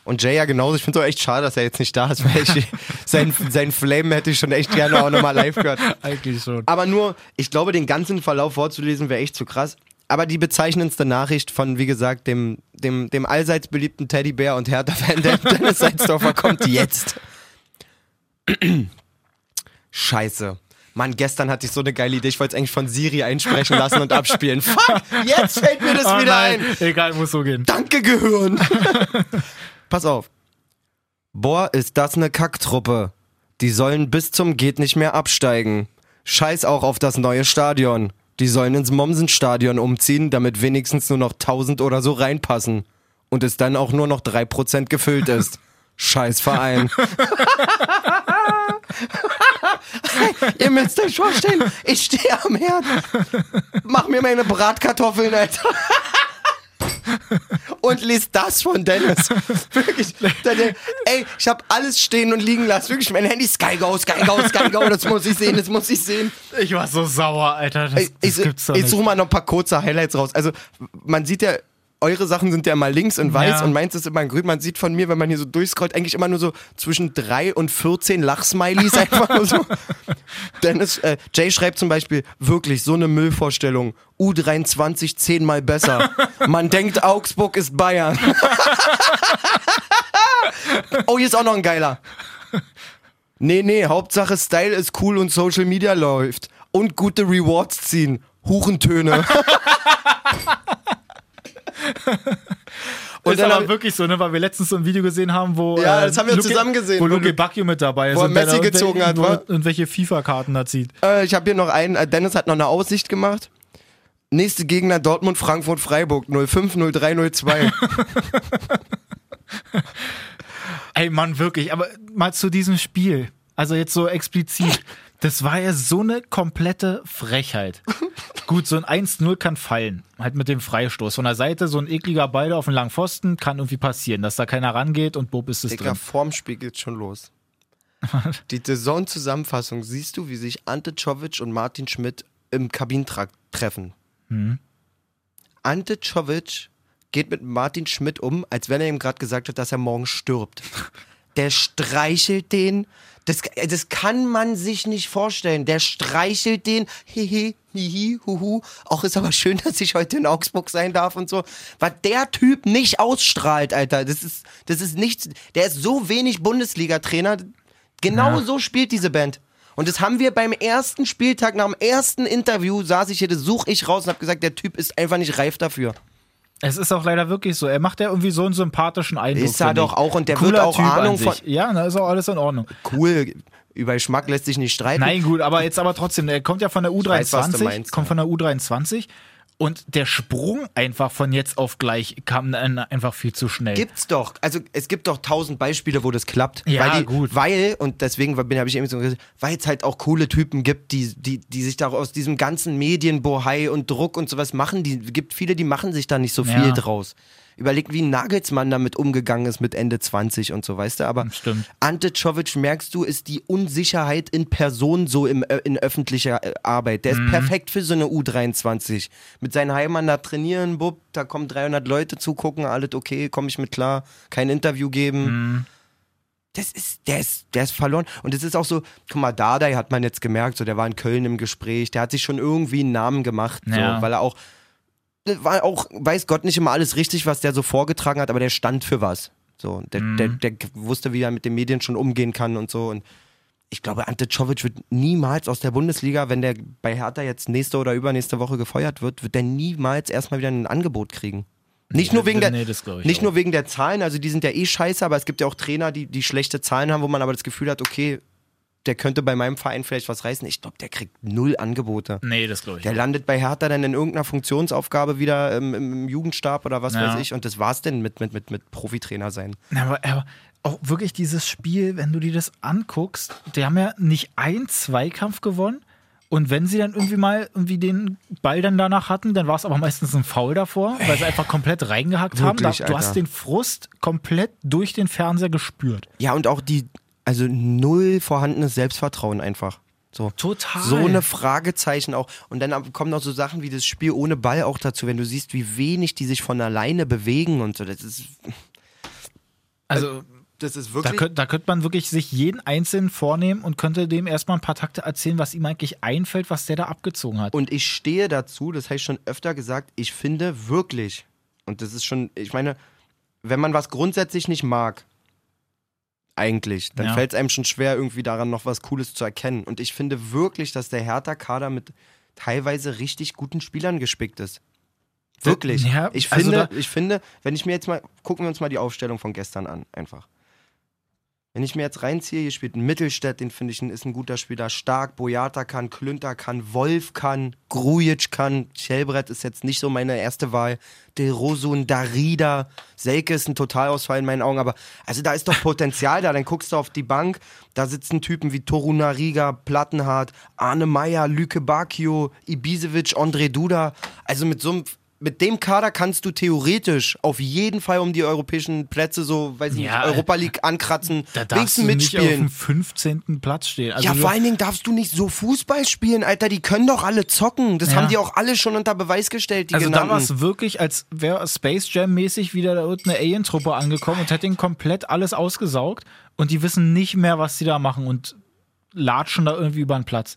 und Jay ja genauso. Ich finde es auch echt schade, dass er jetzt nicht da ist, weil ich, *laughs* sein, sein Flame hätte ich schon echt gerne auch nochmal live gehört. *laughs* Eigentlich schon. Aber nur, ich glaube, den ganzen Verlauf vorzulesen wäre echt zu krass. Aber die bezeichnendste Nachricht von, wie gesagt, dem, dem, dem allseits beliebten Teddybär und Hertha-Fan der *laughs* Dennis Salzdorfer kommt jetzt. Scheiße. Mann, gestern hatte ich so eine geile Idee. Ich wollte es eigentlich von Siri einsprechen lassen und abspielen. Fuck, jetzt fällt mir das Oh wieder nein, ein. Egal, muss so gehen. Danke, Gehirn. *laughs* Pass auf. Boah, ist das eine Kacktruppe. Die sollen bis zum geht nicht mehr absteigen. Scheiß auch auf das neue Stadion. Die sollen ins Mommsenstadion umziehen, damit wenigstens nur noch 1000 oder so reinpassen. Und es dann auch nur noch 3% gefüllt ist. Scheiß Verein. *laughs* Ihr müsst euch vorstellen, ich stehe am Herd. Mach mir meine Bratkartoffeln, Alter und liest das von Dennis. *laughs* Wirklich. Ey, ich habe alles stehen und liegen lassen. Wirklich, mein Handy, Sky Go, Sky Go, Sky Go, das muss ich sehen, das muss ich sehen. Ich war so sauer, Alter. Das, Ey, das ich gibt's doch ich suche mal noch ein paar kurze Highlights raus. Also, man sieht ja, eure Sachen sind ja immer links und weiß Ja. und meins ist immer in grün. Man sieht von mir, wenn man hier so durchscrollt, eigentlich immer nur so zwischen drei und 14 Lachsmileys *laughs* einfach nur so. Dennis, äh, Jay schreibt zum Beispiel, wirklich so eine Müllvorstellung. U23 zehnmal besser. Man *laughs* denkt, Augsburg ist Bayern. *laughs* oh, hier ist auch noch ein geiler. Nee, nee, Hauptsache Style ist cool und Social Media läuft. Und gute Rewards ziehen. Hurentöne. *laughs* Und ist dann aber wirklich so, ne, weil wir letztens so ein Video gesehen haben, wo. Ja, äh, das haben wir Luke- zusammen gesehen, Wo Luke Bacchio mit dabei ist. wo er und Messi gezogen hat, wo wa? er irgendwelche FIFA-Karten da zieht. Äh, ich habe hier noch einen. äh, Dennis hat noch eine Aussicht gemacht. Nächste Gegner Dortmund, Frankfurt, Freiburg 05, 03, 02. Ey, Mann, wirklich, aber mal zu diesem Spiel. Also jetzt so explizit. Das war ja so eine komplette Frechheit. *laughs* Gut, so ein 1-0 kann fallen. Halt mit dem Freistoß. Von der Seite so ein ekliger Ball auf den langen Pfosten kann irgendwie passieren, dass da keiner rangeht und Bob ist es Digga, drin. vorm Spiel geht's schon los. *laughs* Die Saison-Zusammenfassung siehst du, wie sich Ante Czovic und Martin Schmidt im Kabinentrakt treffen. Ante Czovic geht mit Martin Schmidt um, als wenn er ihm gerade gesagt hat, dass er morgen stirbt. *laughs* Der streichelt den. Das, das kann man sich nicht vorstellen. Der streichelt den. Hihi, hihi, huhu. Auch ist aber schön, *laughs* dass ich heute in Augsburg sein darf und so. Was der Typ nicht ausstrahlt, Alter. Das ist, das ist nichts. Der ist so wenig Bundesliga-Trainer. Genau Ja. so spielt diese Band. Und das haben wir beim ersten Spieltag, nach dem ersten Interview, saß ich hier, das suche ich raus und habe gesagt, der Typ ist einfach nicht reif dafür. Es ist auch leider wirklich so. Er macht ja irgendwie so einen sympathischen Eindruck. Ist er doch auch und der Cooler wird auch typ Ahnung von- Ja, da ist auch alles in Ordnung. Cool, über Geschmack lässt sich nicht streiten. Nein, gut, aber jetzt aber trotzdem, er kommt ja von der U23, weiß, meinst, kommt ja. von der U23 und der Sprung einfach von jetzt auf gleich kam dann einfach viel zu schnell. Gibt's doch. Also es gibt doch tausend Beispiele, wo das klappt. Ja, weil die, gut. Weil, und deswegen habe ich eben so gesagt, weil es halt auch coole Typen gibt, die, die, die sich da aus diesem ganzen Medienbohai und Druck und sowas machen. Die gibt viele, die machen sich da nicht so viel Ja. draus. Überleg, wie Nagelsmann damit umgegangen ist mit Ende 20 und so, weißt du? Aber Stimmt. Ante Czovic, merkst du, ist die Unsicherheit in Person so im, äh, in öffentlicher äh, Arbeit. Der ist Mhm. perfekt für so eine U23. Mit seinen Heimern da trainieren, bub, da kommen 300 Leute zugucken, alles okay, komme ich mit klar, kein Interview geben. Mhm. Das ist, der ist, der ist verloren. Und es ist auch so, guck mal, Dardai hat man jetzt gemerkt, so, der war in Köln im Gespräch, der hat sich schon irgendwie einen Namen gemacht, Ja. so, weil er auch, war auch, weiß Gott nicht immer alles richtig, was der so vorgetragen hat, aber der stand für was. So, der, Mhm. der, der wusste, wie er mit den Medien schon umgehen kann und so. Und ich glaube, Ante Czovic wird niemals aus der Bundesliga, wenn der bei Hertha jetzt nächste oder übernächste Woche gefeuert wird, wird der niemals erstmal wieder ein Angebot kriegen. Nicht nur wegen der, Nee, nicht auch. nur wegen der Zahlen, also die sind ja eh scheiße, aber es gibt ja auch Trainer, die, die schlechte Zahlen haben, wo man aber das Gefühl hat, okay, der könnte bei meinem Verein vielleicht was reißen. Ich glaube, der kriegt null Angebote. Nee, das glaube ich. Der nicht. landet bei Hertha dann in irgendeiner Funktionsaufgabe wieder im, im Jugendstab oder was Ja. weiß ich. Und das war's denn mit, mit, mit, mit Profitrainer sein. Aber, aber auch wirklich dieses Spiel, wenn du dir das anguckst, die haben ja nicht einen Zweikampf gewonnen. Und wenn sie dann irgendwie mal irgendwie den Ball dann danach hatten, dann war es aber meistens ein Foul davor, weil sie einfach komplett reingehackt haben. Da, Wirklich, du Alter. hast den Frust komplett durch den Fernseher gespürt. Ja, und auch die, also null vorhandenes Selbstvertrauen einfach. So. Total. So eine Fragezeichen auch. Und dann kommen noch so Sachen wie das Spiel ohne Ball auch dazu, wenn du siehst, wie wenig die sich von alleine bewegen und so. Das ist, Also das ist da wirklich. könnte da könnt man wirklich sich jeden Einzelnen vornehmen und könnte dem erstmal ein paar Takte erzählen, was ihm eigentlich einfällt, was der da abgezogen hat. Und ich stehe dazu, das habe ich schon öfter gesagt, ich finde wirklich, und das ist schon, ich meine, wenn man was grundsätzlich nicht mag, eigentlich, dann Ja. fällt es einem schon schwer, irgendwie daran noch was Cooles zu erkennen. Und ich finde wirklich, dass der Hertha-Kader mit teilweise richtig guten Spielern gespickt ist. Wirklich. Ja, ich, also finde, ich finde, wenn ich mir jetzt mal, gucken wir uns mal die Aufstellung von gestern an, einfach. Wenn ich mir jetzt reinziehe, hier spielt ein Mittelstädt, den finde ich ist ein guter Spieler. Stark, Boyata kann, Klünter kann, Wolf kann, Grujic kann, Schellbrett ist jetzt nicht so meine erste Wahl. De Rosun, Darida, Selke ist ein Totalausfall in meinen Augen, aber also da ist doch Potenzial da. Dann guckst du auf die Bank, da sitzen Typen wie Toruna Riga, Plattenhardt, Arne Meyer, Lüke Bakio, Ibisevic, André Duda. Also mit so einem mit dem Kader kannst du theoretisch auf jeden Fall um die europäischen Plätze so, weiß ich Ja, nicht, Europa League ankratzen, Da darfst du nicht auf dem mitspielen. 15. Platz stehen. Also Ja, vor allen Dingen darfst du nicht so Fußball spielen, Alter. Die können doch alle zocken. Das Ja. haben die auch alle schon unter Beweis gestellt, die Also da genannten. war es wirklich, als wäre Space Jam mäßig wieder da unten eine Alien-Truppe angekommen und hätte ihnen komplett alles ausgesaugt und die wissen nicht mehr, was sie da machen und latschen da irgendwie über den Platz.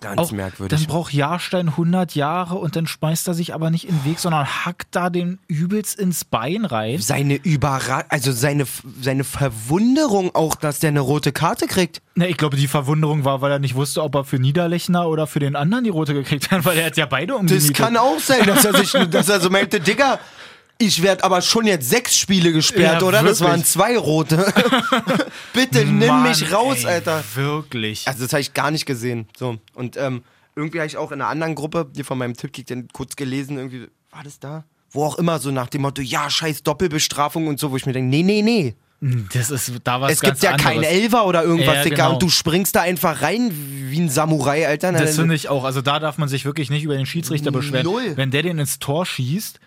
Ganz Auch, merkwürdig. Dann braucht Jahrstein 100 Jahre und dann schmeißt er sich aber nicht in den Weg, sondern hackt da den übelst ins Bein rein. seine Überra also seine, seine Verwunderung auch, dass der eine rote Karte kriegt. Ne, ich glaube, die Verwunderung war, weil er nicht wusste, ob er für Niederlechner oder für den anderen die rote gekriegt hat, weil er hat ja beide Das umgenietet. kann auch sein, dass er sich, *laughs* dass er so meinte, Digga, ich werde aber schon jetzt sechs Spiele gesperrt, Ja, oder? Das wirklich. waren zwei rote. *laughs* Bitte nimm Mann, mich raus, ey, Alter. Wirklich. Also das habe ich gar nicht gesehen. So und ähm, irgendwie habe ich auch in einer anderen Gruppe, die von meinem Tippkick dann kurz gelesen, irgendwie war das da, wo auch immer so nach dem Motto, ja scheiß Doppelbestrafung und so, wo ich mir denke, nee nee nee, Das ist, da war es gibt ja keinen Elfer oder irgendwas, Ja, Digga, genau. und du springst da einfach rein wie ein Samurai, Alter. Das finde ich auch. Also da darf man sich wirklich nicht über den Schiedsrichter beschweren. Null. Wenn der den ins Tor schießt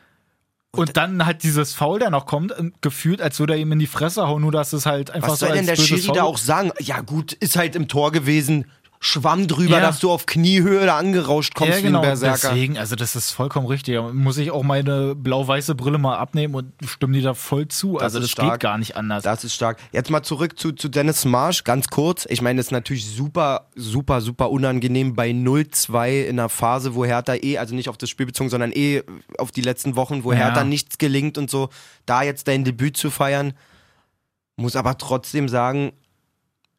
und dann halt dieses Foul, der noch kommt, ähm, gefühlt, als würde er ihm in die Fresse hauen, nur dass es halt einfach Was so soll denn der Schiri Foul da auch sagen? Ja gut, ist halt im Tor gewesen. Schwamm drüber, Ja. dass du auf Kniehöhe da angerauscht kommst ja, genau. wie ein Berserker. Deswegen, also das ist vollkommen richtig. Muss ich auch meine blau-weiße Brille mal abnehmen und stimme dir da voll zu. also ist das stark. geht gar nicht anders. Das ist stark. Jetzt mal zurück zu, zu Dennis Marsch, ganz kurz. Ich meine, das ist natürlich super, super, super unangenehm bei 0-2 in einer Phase, wo Hertha eh, also nicht auf das Spiel bezogen, sondern eh auf die letzten Wochen, wo Ja. Hertha nichts gelingt und so, da jetzt dein Debüt zu feiern. Muss aber trotzdem sagen,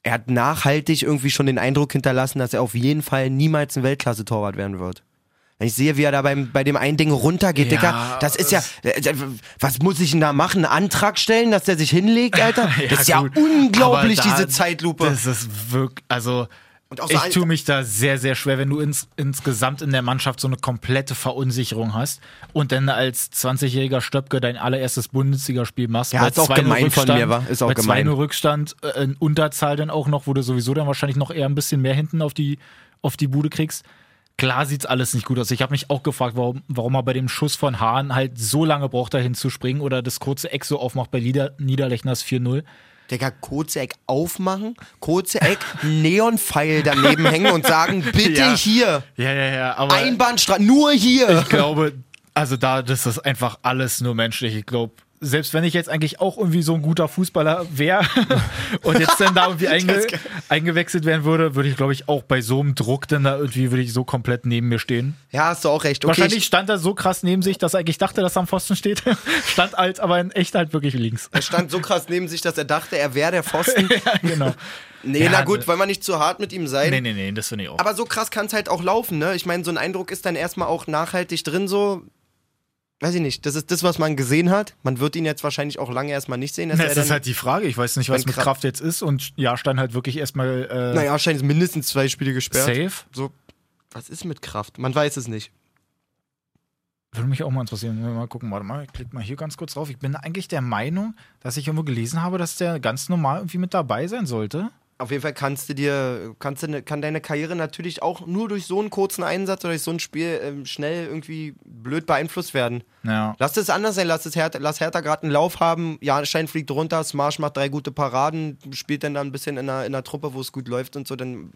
er hat nachhaltig irgendwie schon den Eindruck hinterlassen, dass er auf jeden Fall niemals ein Weltklasse-Torwart werden wird. Wenn ich sehe, wie er da beim, bei dem einen Ding runtergeht, Ja, Digga, das ist ja, äh, was muss ich denn da machen? Einen Antrag stellen, dass der sich hinlegt, Alter? *laughs* das ist ja gut. unglaublich, da- diese Zeitlupe. Das ist wirklich, also ich tue mich da sehr, sehr schwer, wenn du ins, insgesamt in der Mannschaft so eine komplette Verunsicherung hast und dann als 20-jähriger Stöpke dein allererstes Bundesligaspiel machst. Ja, bei ist auch 2-0 gemein von Rückstand- mir, wa? Ist auch bei gemein. 2-0 Rückstand, äh, in Unterzahl dann auch noch, wo du sowieso dann wahrscheinlich noch eher ein bisschen mehr hinten auf die, auf die Bude kriegst. Klar sieht's alles nicht gut aus. Ich habe mich auch gefragt, warum, warum er bei dem Schuss von Hahn halt so lange braucht, dahin zu springen oder das kurze Eck so aufmacht bei Niederlechners 4-0. Digga, kurze Eck aufmachen, kurze Eck, Neonpfeil daneben hängen und sagen, *laughs* bitte Ja. hier, Ja, ja, ja. Aber Einbahnstraße, nur hier. ich glaube, also da, das ist einfach alles nur menschlich. Ich glaube, selbst wenn ich jetzt eigentlich auch irgendwie so ein guter Fußballer wäre *laughs* und jetzt dann da irgendwie einge eingewechselt werden würde, würde ich, glaube ich, auch bei so einem Druck dann da irgendwie, würde ich so komplett neben mir stehen. Ja, hast du auch recht. Okay, Wahrscheinlich ich, stand er so krass neben sich, dass er eigentlich dachte, dass er am Pfosten steht. *laughs* stand halt, aber in echt halt wirklich links. er stand so krass neben sich, dass er dachte, er wäre der Pfosten. *laughs* ja, genau. Nee, Ja, na gut, ne. wollen wir nicht zu hart mit ihm sein. Nee, nee, nee, das finde ich auch. Aber so krass kann es halt auch laufen, ne? Ich meine, so ein Eindruck ist dann erstmal auch nachhaltig drin, so. Weiß ich nicht. Das ist das, was man gesehen hat. Man wird ihn jetzt wahrscheinlich auch lange erstmal nicht sehen. Na, das ist halt die Frage. Ich weiß nicht, was mit Kraft- Kraft jetzt ist und Jahrstein halt wirklich erstmal äh, naja, wahrscheinlich mindestens zwei Spiele gesperrt. safe. So, was ist mit Kraft? Man weiß es nicht. Würde mich auch mal interessieren. Mal gucken, warte mal, ich klicke mal hier ganz kurz drauf. Ich bin eigentlich der Meinung, dass ich irgendwo gelesen habe, dass der ganz normal irgendwie mit dabei sein sollte. Auf jeden Fall kannst du dir, kannst du, ne- kann deine Karriere natürlich auch nur durch so einen kurzen Einsatz oder durch so ein Spiel ähm, schnell irgendwie blöd beeinflusst werden. Ja. Lass es anders sein, lass, es Hertha, lass Hertha gerade einen Lauf haben, Jahrstein fliegt runter, Smarsch macht drei gute Paraden, spielt dann da ein bisschen in einer, in einer Truppe, wo es gut läuft und so, dann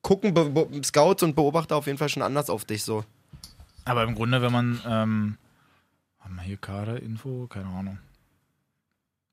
gucken Scouts und Beobachter auf jeden Fall schon anders auf dich so. Aber im Grunde, wenn man, ähm, haben wir hier Kader, Info, keine Ahnung.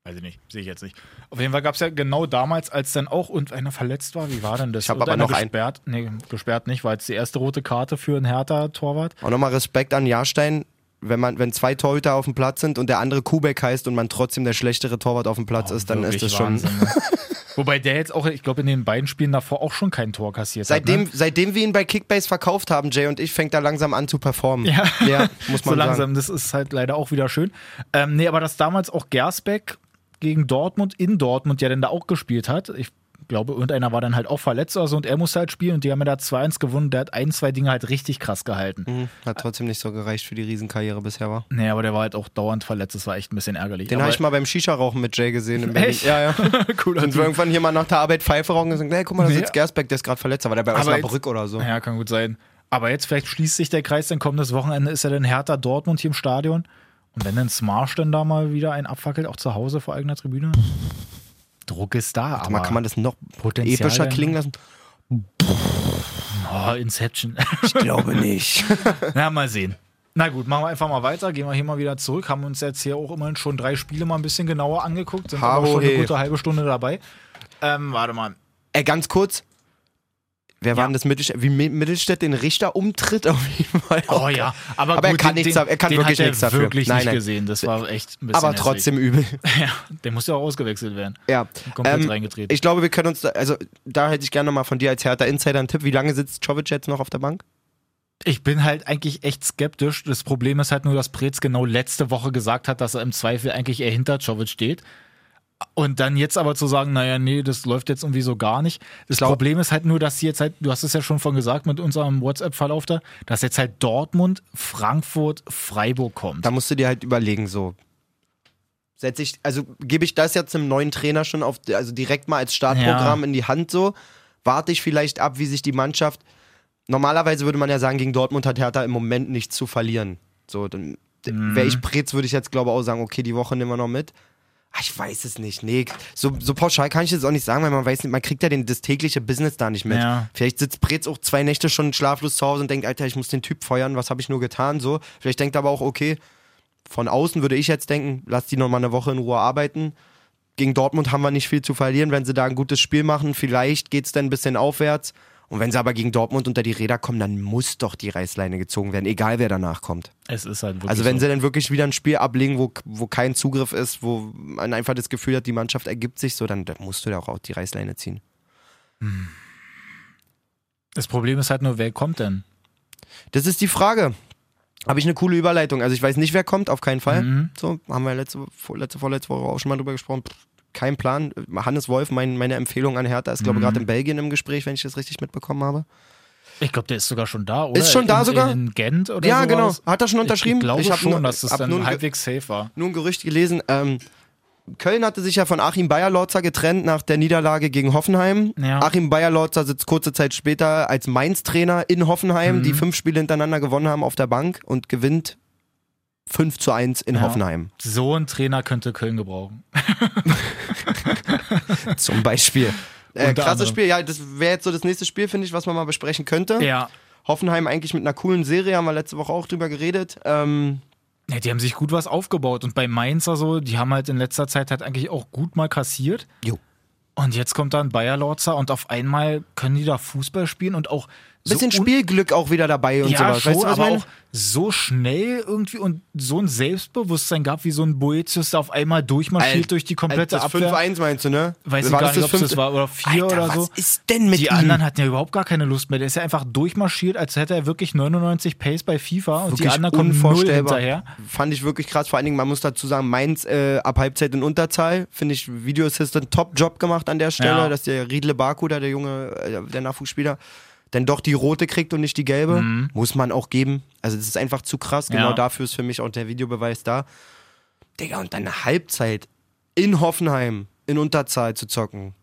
Weiß ich nicht, sehe ich jetzt nicht. Auf jeden Fall gab es ja genau damals, als dann auch und einer verletzt war, wie war denn das? Ich hab Und aber noch einen. gesperrt. Nee, gesperrt nicht, war jetzt die erste rote Karte für einen Hertha-Torwart. Auch nochmal Respekt an Jahrstein, wenn man, wenn zwei Torhüter auf dem Platz sind und der andere Kubek heißt und man trotzdem der schlechtere Torwart auf dem Platz ist, dann ist das schon. Ne? *laughs* Wobei der jetzt auch, ich glaube, in den beiden Spielen davor auch schon kein Tor kassiert Seitdem, hat. Ne? seitdem wir ihn bei Kickbase verkauft haben, Jay und ich, fängt er langsam an zu performen. Ja. ja *laughs* muss so man langsam, sagen. das ist halt leider auch wieder schön. Ähm, nee, aber dass damals auch Gersbeck gegen Dortmund in Dortmund ja dann da auch gespielt hat. Ich glaube, irgendeiner war dann halt auch verletzt oder so und er musste halt spielen und die haben ja da 2-1 gewonnen. Der hat ein, zwei Dinge halt richtig krass gehalten. Mhm, Hat trotzdem nicht so gereicht für die Riesenkarriere bisher war. Nee, aber der war halt auch dauernd verletzt. Das war echt ein bisschen ärgerlich. Den habe ich mal beim Shisha-Rauchen mit Jay gesehen in Berlin. Echt? Ja, ja. *laughs* wir Typ. irgendwann hier mal nach der Arbeit Pfeife rauchen und gesagt, hey, guck mal, da sitzt Gersbeck, der ist gerade verletzt, aber der bei Osnabrück oder so. Ja, kann gut sein. Aber jetzt vielleicht schließt sich der Kreis, dann kommendes Wochenende ist ja dann Hertha Dortmund hier im Stadion. Und wenn dann Smarsch dann da mal wieder einen abfackelt, auch zu Hause vor eigener Tribüne. Druck ist da, Warte mal, aber kann man das noch Potenzial epischer klingen lassen? oh, Inception. Ich glaube nicht. *laughs* Na, mal sehen. Na gut, machen wir einfach mal weiter. Gehen wir hier mal wieder zurück. Haben uns jetzt hier auch immerhin schon drei Spiele mal ein bisschen genauer angeguckt. Sind aber schon eine gute halbe Stunde dabei. Ähm, warte mal. Ey, ganz kurz. Wer war Ja. denn das Mittelstädt? Wie Mi- Mittelstädt den Richter umtritt auf jeden Fall. Oh ja, aber, Aber er gut, kann den, nichts er kann den wirklich hat er nichts dafür. wirklich Nein, nicht nein. gesehen. Das war echt ein bisschen Aber hässlich. trotzdem übel. *laughs* Ja, der muss ja auch ausgewechselt werden. Ja. Komplett Ähm, reingetreten. Ich glaube, wir können uns, da, also da hätte ich gerne mal von dir als Hertha Insider einen Tipp. Wie lange sitzt Czovic jetzt noch auf der Bank? Ich bin halt eigentlich echt skeptisch. Das Problem ist halt nur, dass Preetz genau letzte Woche gesagt hat, dass er im Zweifel eigentlich eher hinter Czovic steht. Und dann jetzt aber zu sagen, naja, nee, das läuft jetzt irgendwie so gar nicht. Das glaub- Problem ist halt nur, dass sie jetzt halt, du hast es ja schon von gesagt mit unserem WhatsApp-Verlauf da, dass jetzt halt Dortmund, Frankfurt, Freiburg kommt. Da musst du dir halt überlegen, so. Setze ich, also gebe ich das jetzt einem neuen Trainer schon auf, also direkt mal als Startprogramm in die Hand so, warte ich vielleicht ab, wie sich die Mannschaft. Normalerweise würde man ja sagen, gegen Dortmund hat Hertha im Moment nichts zu verlieren. So, dann wäre ich Pretz, würde ich jetzt glaube auch sagen, okay, die Woche nehmen wir noch mit. Ah, Ich weiß es nicht. Nee, so, so pauschal kann ich das auch nicht sagen, weil man weiß nicht, man kriegt ja den, das tägliche Business da nicht mit. Ja. Vielleicht sitzt Pretz auch zwei Nächte schon schlaflos zu Hause und denkt, Alter, ich muss den Typ feuern, was habe ich nur getan? So. Vielleicht denkt er aber auch, okay, von außen würde ich jetzt denken, lass die noch mal eine Woche in Ruhe arbeiten. Gegen Dortmund haben wir nicht viel zu verlieren, wenn sie da ein gutes Spiel machen. Vielleicht geht es dann ein bisschen aufwärts. Und wenn sie aber gegen Dortmund unter die Räder kommen, dann muss doch die Reißleine gezogen werden, egal wer danach kommt. es ist halt wirklich Also wenn so. sie dann wirklich wieder ein Spiel ablegen, wo, wo kein Zugriff ist, wo man einfach das Gefühl hat, die Mannschaft ergibt sich so, dann, musst du da auch die Reißleine ziehen. Das Problem ist halt nur, wer kommt denn? Das ist die Frage. Habe ich eine coole Überleitung. Also ich weiß nicht, wer kommt, auf keinen Fall. Mhm. So, haben wir letzte, letzte, vorletzte Woche auch schon mal drüber gesprochen. Pff, kein Plan. Hannes Wolf, mein, meine Empfehlung an Hertha, ist, Mhm. glaube ich, gerade in Belgien im Gespräch, wenn ich das richtig mitbekommen habe. Ich glaube, der ist sogar schon da, oder? Ist schon da in, sogar? In Gent oder Ja, so genau. Hat er schon unterschrieben? Ich, glaube Ich schon, nur- dass das hab dann halbwegs safe war. Nur ein Gerücht gelesen. Ähm, Köln hatte sich ja von Achim Bayerlorzer getrennt nach der Niederlage gegen Hoffenheim. Ja. Achim Bayerlorzer sitzt kurze Zeit später als Mainz-Trainer in Hoffenheim, Mhm. die fünf Spiele hintereinander gewonnen haben auf der Bank und gewinnt 5 zu 1 in Ja. Hoffenheim. So ein Trainer könnte Köln gebrauchen. *laughs* Zum Beispiel. Äh, krasses anderem. Spiel, ja, das wäre jetzt so das nächste Spiel, finde ich, was man mal besprechen könnte. Ja. Hoffenheim eigentlich mit einer coolen Serie, haben wir letzte Woche auch drüber geredet. Ähm, ja. Die haben sich gut was aufgebaut. Und bei Mainz also, die haben halt in letzter Zeit halt eigentlich auch gut mal kassiert. jo. Und jetzt kommt dann Bayer Lorzer und auf einmal können die da Fußball spielen und auch Bisschen so Spielglück auch wieder dabei und ja, sowas. schon, weißt du, was aber meine? auch so schnell irgendwie und so ein Selbstbewusstsein gab, wie so ein Boetius, der auf einmal durchmarschiert Alter, durch die komplette das Abwehr. 5-1 meinst du, ne? Weiß ich gar das nicht, ob es das war oder vier Alter, oder was so. ist denn mit Die ihm? anderen hatten ja überhaupt gar keine Lust mehr. Der ist ja einfach durchmarschiert, als hätte er wirklich 99 Pace bei FIFA und die Wirklich anderen kommen null hinterher. Fand ich wirklich krass. Vor allen Dingen, man muss dazu sagen, Mainz äh, ab Halbzeit in Unterzahl. Finde ich, Video Assistant Top-Job gemacht an der Stelle, Ja. dass der Riedle Baku, da der junge, äh, der Nachwuchsspieler, dann doch die rote kriegt und nicht die gelbe. Muss man auch geben. Also, das ist einfach zu krass. Genau Mhm. Ja. dafür ist für mich auch der Videobeweis da. Digga, und dann eine Halbzeit in Hoffenheim in Unterzahl zu zocken.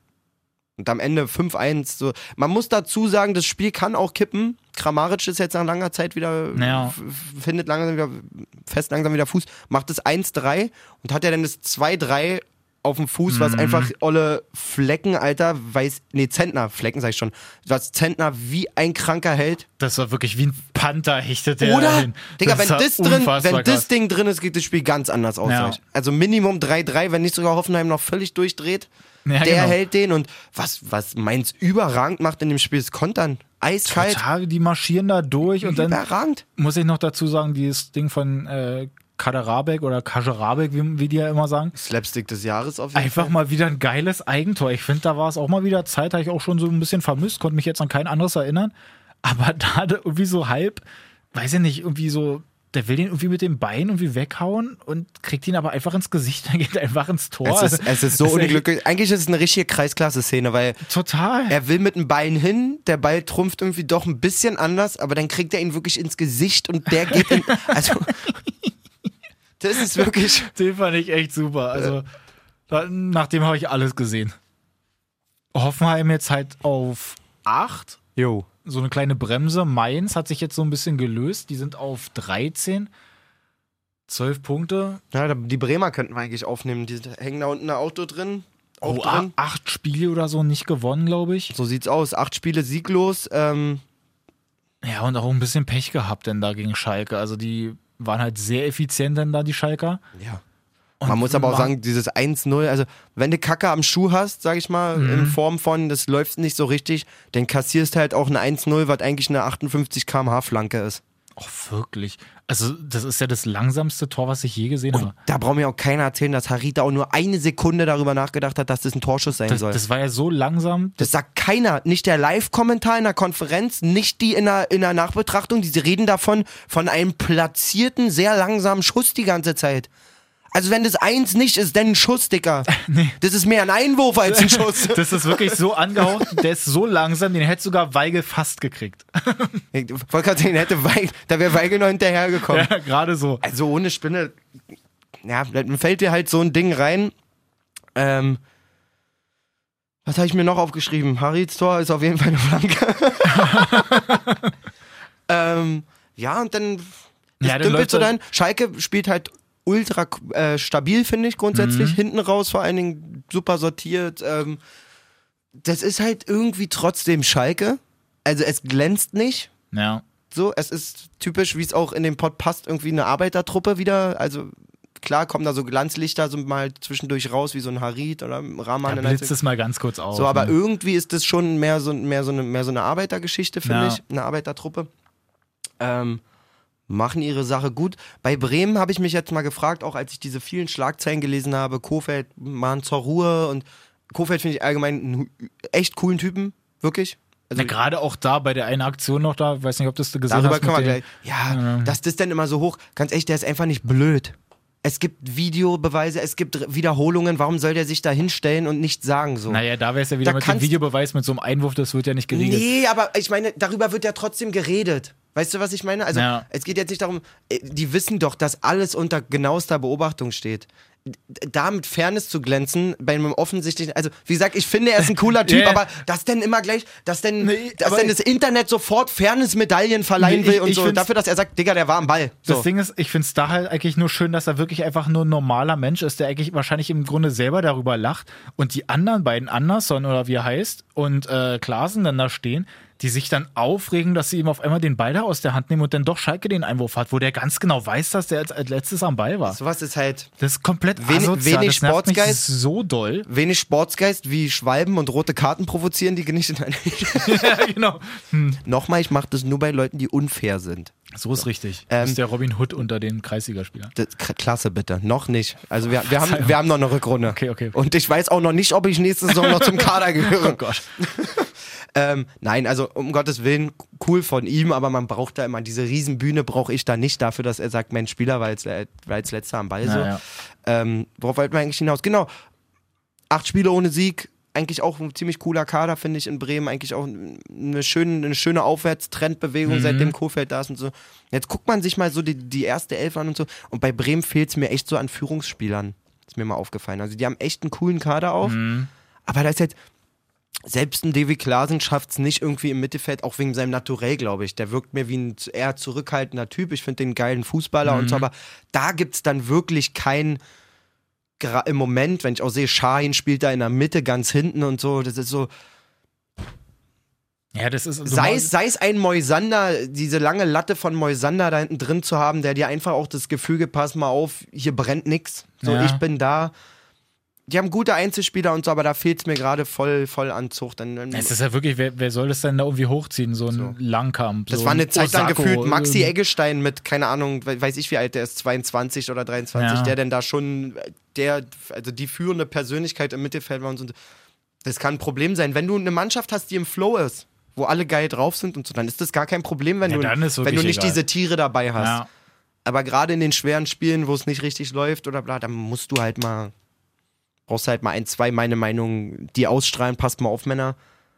Und am Ende 5-1. So. Man muss dazu sagen, das Spiel kann auch kippen. Kramaric ist jetzt nach langer Zeit wieder, Ja. f- f- findet langsam wieder, fest langsam wieder Fuß, macht das 1-3 und hat ja dann das 2-3 auf dem Fuß, Mhm. was einfach olle Flecken, Alter, weiß, nee, Zentner, Flecken sag ich schon, was Zentner wie ein Kranker hält. Das war wirklich wie ein Panther hechtet der Oder? dahin. Digga, wenn war das drin, wenn das. Ding drin ist, geht das Spiel ganz anders aus. Ja. Also Minimum 3-3, wenn nicht sogar Hoffenheim noch völlig durchdreht. Ja, der genau. hält den und was, was Mainz überragend macht in dem Spiel ist Kontern. Eiskalt. Total, die marschieren da durch und dann Überragend. muss ich noch dazu sagen, dieses Ding von äh, Kaderabek oder Kajerabek, wie, wie die ja immer sagen. Slapstick des Jahres auf jeden Einfach Fall. mal wieder ein geiles Eigentor. Ich finde, da war es auch mal wieder Zeit, habe ich auch schon so ein bisschen vermisst, konnte mich jetzt an kein anderes erinnern. Aber *laughs* da irgendwie so halb, weiß ich nicht, irgendwie so, der will den irgendwie mit dem Bein irgendwie weghauen und kriegt ihn aber einfach ins Gesicht, dann *laughs* geht er einfach ins Tor. Es ist, es ist so *laughs* Das echt unglücklich. Eigentlich ist es eine richtige Kreisklasse-Szene, weil Total. er will mit dem Bein hin, der Ball trumpft irgendwie doch ein bisschen anders, aber dann kriegt er ihn wirklich ins Gesicht und der geht in. Also. Das ist wirklich. *laughs* Den fand ich echt super. Also, da, nach dem habe ich alles gesehen. Hoffenheim jetzt halt auf 8. Jo. so eine kleine Bremse. Mainz hat sich jetzt so ein bisschen gelöst. Die sind auf 13. 12 Punkte. Ja, die Bremer könnten wir eigentlich aufnehmen. Die hängen da unten ein Auto drin. Auch Oh, drin. acht Spiele oder so nicht gewonnen, glaube ich. So sieht's aus. Acht Spiele sieglos. Ähm, Ja, und auch ein bisschen Pech gehabt denn da gegen Schalke. Also die waren halt sehr effizient denn da, die Schalker. ja. Und Man muss aber auch sagen, dieses 1-0, also wenn du Kacke am Schuh hast, sag ich mal, Mhm. in Form von, das läuft nicht so richtig, dann kassierst halt auch ein 1-0, was eigentlich eine 58 km/h Flanke ist. Oh, wirklich. Also, das ist ja das langsamste Tor, was ich je gesehen Und habe. da braucht mir auch keiner erzählen, dass Harita auch nur eine Sekunde darüber nachgedacht hat, dass das ein Torschuss sein Das, soll. das war ja so langsam. Das sagt keiner, nicht der Live-Kommentar in der Konferenz, nicht die in der, in der Nachbetrachtung, die reden davon, von einem platzierten, sehr langsamen Schuss die ganze Zeit. Also wenn das eins nicht ist, dann ein Schuss, Dicker. *laughs* Das ist mehr ein Einwurf als ein Schuss. *laughs* Das ist wirklich so angehaucht. Der ist so langsam, den hätte sogar Weigel fast gekriegt. *laughs* Ich wollte gerade sagen, hätte Weigel, da wäre Weigel noch hinterhergekommen. Ja, gerade so. Also ohne Spinne, ja, dann fällt dir halt so ein Ding rein. Ähm, was habe ich mir noch aufgeschrieben? Harids Tor ist auf jeden Fall eine Flanke. ähm, ja, und dann Ja, dann so er- dahin. Schalke spielt halt ultra äh, stabil, finde ich, grundsätzlich. Mhm. Hinten raus vor allen Dingen super sortiert. Ähm, das ist halt irgendwie trotzdem Schalke. Also es glänzt nicht. Ja. So, es ist typisch, wie es auch in den Pod passt, irgendwie eine Arbeitertruppe wieder. Also klar kommen da so Glanzlichter so mal zwischendurch raus, wie so ein Harit oder ein Rahman. Der blitzt es mal ganz kurz auf. so, aber ne? irgendwie ist das schon mehr so, mehr so, eine, mehr so eine Arbeitergeschichte, finde Ja. ich. Eine Arbeitertruppe. Ähm, machen ihre Sache gut. Bei Bremen habe ich mich jetzt mal gefragt, auch als ich diese vielen Schlagzeilen gelesen habe, Kofeld mal zur Ruhe und Kofeld finde ich allgemein einen echt coolen Typen, wirklich. Also, Na, gerade auch da bei der einen Aktion noch da, ich weiß nicht, ob das du gesehen Darüber hast. können wir gleich. Ja, dass das denn immer so hoch. Ganz ehrlich, der ist einfach nicht blöd. Es gibt Videobeweise, es gibt Wiederholungen. Warum soll der sich da hinstellen und nichts sagen so? Naja, da wäre es ja wieder Da mit dem Videobeweis mit so einem Einwurf, das wird ja nicht geregelt. Nee, aber ich meine, darüber wird ja trotzdem geredet. Weißt du, was ich meine? Also, Ja. es geht jetzt nicht darum, äh, die wissen doch, dass alles unter genauester Beobachtung steht. Da mit Fairness zu glänzen, bei einem offensichtlichen, also wie gesagt, ich finde, er ist ein cooler *laughs* Typ, ja. aber dass denn immer gleich, dass denn, Nee, dass denn das Internet sofort Fairness-Medaillen verleihen Nee, will ich- und ich so, dafür, dass er sagt, Digga, der war am Ball. So. Das Ding ist, ich finde es da halt eigentlich nur schön, dass er wirklich einfach nur ein normaler Mensch ist, der eigentlich wahrscheinlich im Grunde selber darüber lacht und die anderen beiden Anderson oder wie er heißt und äh, Klaasen dann da stehen, die sich dann aufregen, dass sie ihm auf einmal den Ball da aus der Hand nehmen und dann doch Schalke den Einwurf hat, wo der ganz genau weiß, dass der als, als letztes am Ball war. Sowas ist halt Das ist komplett Wenig- asozial. wenig Sportsgeist. so doll. wenig Sportsgeist wie Schwalben und rote Karten provozieren, die nicht. *laughs* ja, genau. Nochmal, ich mache das nur bei Leuten, die unfair sind. So ist richtig. Ähm, das ist der Robin Hood unter den Kreisligaspielern. Klasse bitte, noch nicht. Also wir, wir, *laughs* haben, wir haben noch eine Rückrunde. Okay, okay. Und ich weiß auch noch nicht, ob ich nächste Saison noch zum Kader gehöre. *laughs* Oh Gott. Ähm, nein, also um Gottes Willen, cool von ihm, aber man braucht da immer, diese Riesenbühne brauche ich da nicht dafür, dass er sagt, mein Spieler war jetzt, war jetzt letzter am Ball. So. Ja. Ähm, worauf wollten wir eigentlich hinaus? Genau, acht Spiele ohne Sieg, eigentlich auch ein ziemlich cooler Kader, finde ich, in Bremen. Eigentlich auch eine schöne, eine schöne Aufwärtstrendbewegung, Mhm. seitdem Kofeld da ist und so. Jetzt guckt man sich mal so die, die erste Elf an und so. Und bei Bremen fehlt es mir echt so an Führungsspielern. Ist mir mal aufgefallen. Also die haben echt einen coolen Kader auch. Mhm. Aber da ist jetzt, selbst ein Davy Klaasen schafft es nicht irgendwie im Mittelfeld, auch wegen seinem Naturell, glaube ich. Der wirkt mir wie ein eher zurückhaltender Typ. Ich finde den geilen Fußballer und so, aber da gibt es dann wirklich kein gra- im Moment, wenn ich auch sehe, Shahin spielt da in der Mitte ganz hinten und so, das ist so, Ja, das ist. so sei es, sei es ein Moisander, diese lange Latte von Moisander da hinten drin zu haben, der dir einfach auch das Gefühl gibt, pass mal auf, hier brennt nix. So, Ja. ich bin da. Die haben gute Einzelspieler und so, aber da fehlt es mir gerade voll, voll an Zucht. Es ist ja wirklich, wer, wer soll das denn da irgendwie hochziehen? So ein So. Langkamp. das so war ein eine Zeit lang Osako, gefühlt Maxi Eggestein mit, keine Ahnung, we- weiß ich wie alt der ist, 22 oder 23, Ja. der denn da schon, der, also die führende Persönlichkeit im Mittelfeld war und so. Das kann ein Problem sein. Wenn du eine Mannschaft hast, die im Flow ist, wo alle geil drauf sind und so, dann ist das gar kein Problem, wenn, Ja, du, wenn du nicht egal. diese Tiere dabei hast. Ja. Aber gerade in den schweren Spielen, wo es nicht richtig läuft oder bla, dann musst du halt mal, brauchst halt mal ein, zwei, meine Meinung, die ausstrahlen, passt mal auf, Männer.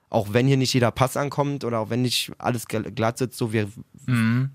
Auch wenn hier nicht jeder Pass ankommt oder auch wenn nicht alles gl- glatt sitzt, so wir, Mhm.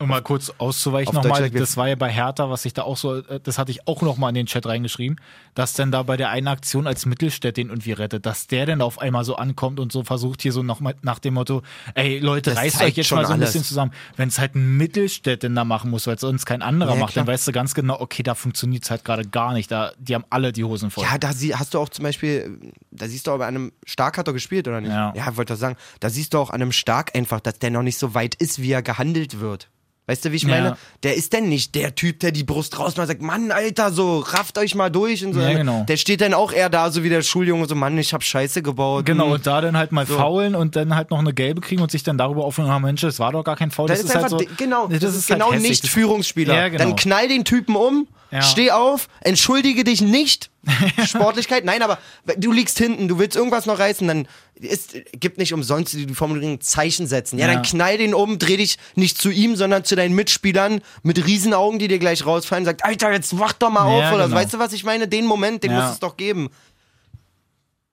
Um mal kurz auszuweichen nochmal, das war ja bei Hertha, was ich da auch so, äh, das hatte ich auch nochmal in den Chat reingeschrieben, dass denn da bei der einen Aktion als Mittelstädt den irgendwie rettet, dass der dann auf einmal so ankommt und so versucht hier so noch mal nach dem Motto, ey Leute, Das reißt euch jetzt schon mal so ein alles. bisschen zusammen. Wenn es halt ein Mittelstädt denn da machen muss, weil es sonst kein anderer Ja, macht, dann klar. weißt du ganz genau, okay, da funktioniert es halt gerade gar nicht, da, die haben alle die Hosen voll. Ja, da sie, hast du auch zum Beispiel, da siehst du auch bei einem Stark hat er gespielt, oder nicht? Ja. ja wollte ich sagen. Da siehst du auch an einem Stark einfach, dass der noch nicht so weit ist, wie er gehandelt wird. Weißt du, wie ich Ja. meine? Der ist denn nicht der Typ, der die Brust rausmacht und sagt, Mann, Alter, so, rafft euch mal durch und so. Ja, genau. Der steht dann auch eher da, so wie der Schuljunge, so, Mann, ich hab Scheiße gebaut. Genau, Hm. und da dann halt mal faulen und dann halt noch eine gelbe kriegen und sich dann darüber aufhören, ah, Mensch, das war doch gar kein Foul. Das, Das, ist, halt einfach, so, genau, das, das, ist halt genau hässlich. nicht Führungsspieler. Ja, genau. Dann knall den Typen um, Ja. steh auf, entschuldige dich nicht. *laughs* Sportlichkeit, nein, aber du liegst hinten, du willst irgendwas noch reißen, dann ist, gibt nicht umsonst die die Formulierung Zeichen setzen. Ja, Ja. dann knall den um, dreh dich nicht zu ihm, sondern zu deinen Mitspielern mit Riesenaugen, die dir gleich rausfallen, sagt, Alter, jetzt wach doch mal Ja, auf. Oder genau. weißt du, was ich meine? Den Moment, den Ja. muss es doch geben.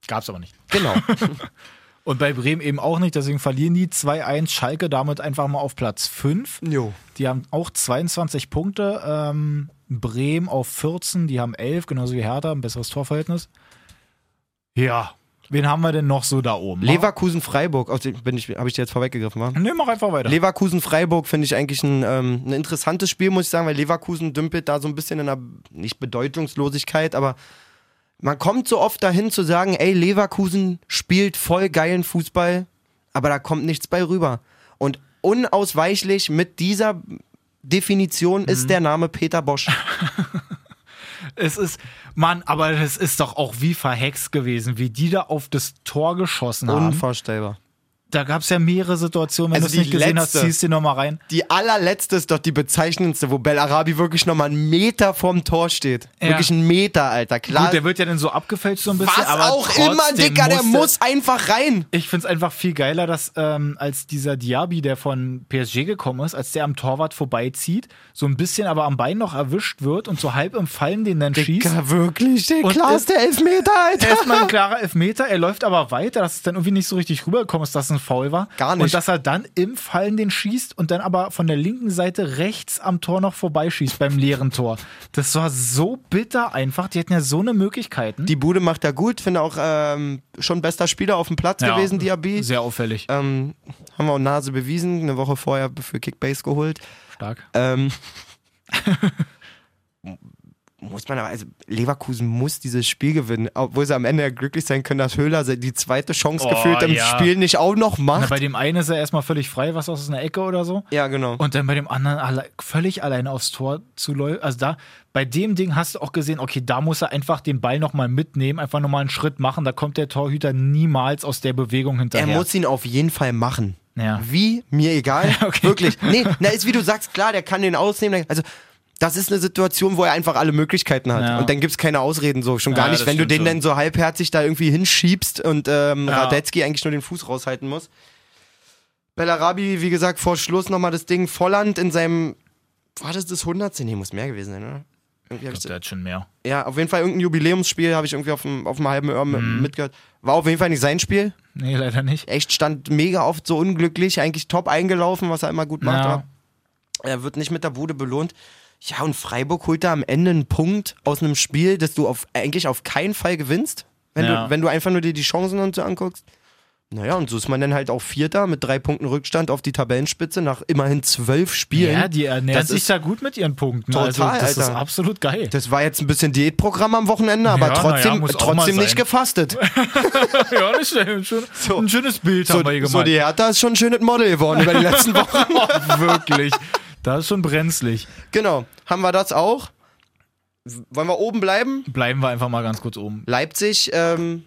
Gab's aber nicht. Genau. *laughs* Und bei Bremen eben auch nicht, deswegen verlieren die 2-1 Schalke damit einfach mal auf Platz 5. jo. Die haben auch 22 Punkte. Ähm, Bremen auf 14, die haben 11, genauso wie Hertha, ein besseres Torverhältnis. Ja, wen haben wir denn noch so da oben? Leverkusen-Freiburg, oh, bin ich, habe ich dir jetzt vorweggegriffen, wa? Ne, mach einfach weiter. Leverkusen-Freiburg finde ich eigentlich ein, ähm, ein interessantes Spiel, muss ich sagen, weil Leverkusen dümpelt da so ein bisschen in einer, nicht Bedeutungslosigkeit, aber man kommt so oft dahin zu sagen, ey, Leverkusen spielt voll geilen Fußball, aber da kommt nichts bei rüber. Und unausweichlich mit dieser Definition ist der Name Peter Bosch. *laughs* Es ist, Mann, aber das ist doch auch wie verhext gewesen, wie die da auf das Tor geschossen haben. Unvorstellbar. Da gab es ja mehrere Situationen, wenn Also du es nicht gesehen letzte- hast, ziehst du nochmal rein. Die allerletzte ist doch die bezeichnendste, wo Bellarabi wirklich nochmal einen Meter vorm Tor steht. Ja. Wirklich einen Meter, Alter. Klar. Gut, der wird ja dann so abgefälscht so ein bisschen. was aber auch immer, Dicker, der muss einfach rein. Ich finde es einfach viel geiler, dass ähm, als dieser Diaby, der von PSG gekommen ist, als der am Torwart vorbeizieht, so ein bisschen aber am Bein noch erwischt wird und so halb im Fallen den dann schießt. Dicker, wirklich, der klar ist- der Elfmeter, Alter. Erstmal ein klarer Elfmeter, er läuft aber weiter, dass es dann irgendwie nicht so richtig rübergekommen ist, dass es ein Foul war. Gar nicht. Und dass er dann im Fallen den schießt und dann aber von der linken Seite rechts am Tor noch vorbeischießt beim leeren Tor. Das war so bitter einfach. Die hatten ja so eine Möglichkeiten. Die Bude macht er gut, finde auch ähm, schon bester Spieler auf dem Platz Ja, gewesen, Diaby. Sehr auffällig. Ähm, haben wir auch Nase bewiesen, eine Woche vorher für Kickbase geholt. Stark. Ähm, *laughs* muss man aber, also Leverkusen muss dieses Spiel gewinnen, obwohl sie am Ende ja glücklich sein können, dass Höhler die zweite Chance Oh, gefühlt im ja. Spiel nicht auch noch Na, macht. bei dem einen ist er erstmal völlig frei, was aus einer Ecke oder so. ja, genau. Und dann bei dem anderen alle, völlig alleine aufs Tor zu läuft. Also da, bei dem Ding hast du auch gesehen, okay, da muss er einfach den Ball nochmal mitnehmen, einfach nochmal einen Schritt machen. Da kommt der Torhüter niemals aus der Bewegung er hinterher. muss ihn auf jeden Fall machen. Ja. Wie? Mir egal. *laughs* Okay. Wirklich. Nee, *laughs* na, ist wie du sagst, klar, der kann den ausnehmen. Also, das ist eine Situation, wo er einfach alle Möglichkeiten hat. Ja. Und dann gibt's keine Ausreden so. Schon gar Ja, nicht, wenn du den schon. dann so halbherzig da irgendwie hinschiebst und ähm, Ja. Radetzky eigentlich nur den Fuß raushalten muss. Bellarabi, wie gesagt, vor Schluss nochmal das Ding Volland in seinem. War das das 100? Nee, muss mehr gewesen sein, oder? Irgendwie Ich glaub, der hat schon mehr. ja, auf jeden Fall irgendein Jubiläumsspiel habe ich irgendwie auf dem, auf dem halben Ohr Mhm. mitgehört. War auf jeden Fall nicht sein Spiel. Nee, leider nicht. Echt stand mega oft so unglücklich, eigentlich top eingelaufen, was er immer gut macht. Er wird nicht mit der Bude belohnt. Ja, und Freiburg holt da am Ende einen Punkt aus einem Spiel, das du auf, eigentlich auf keinen Fall gewinnst, wenn, Ja. du, wenn du einfach nur dir die Chancen und so anguckst. Naja, und so ist man dann halt auch Vierter mit drei Punkten Rückstand auf die Tabellenspitze nach immerhin zwölf Spielen. Ja, die ernähren Das sich ist da gut mit ihren Punkten. Total, also, das ist Alter. absolut geil. Das war jetzt ein bisschen Diätprogramm am Wochenende, aber Ja, trotzdem, mal trotzdem nicht gefastet. *laughs* ja, das ist ein, schön, ein schönes Bild So, haben wir hier so gemalt. die Hertha ist schon ein schönes Model geworden über die letzten *laughs* Wochen. oh, wirklich. Das ist schon brenzlig. Genau. Haben wir das auch? Wollen wir oben bleiben? Bleiben wir einfach mal ganz kurz oben. Leipzig, ähm,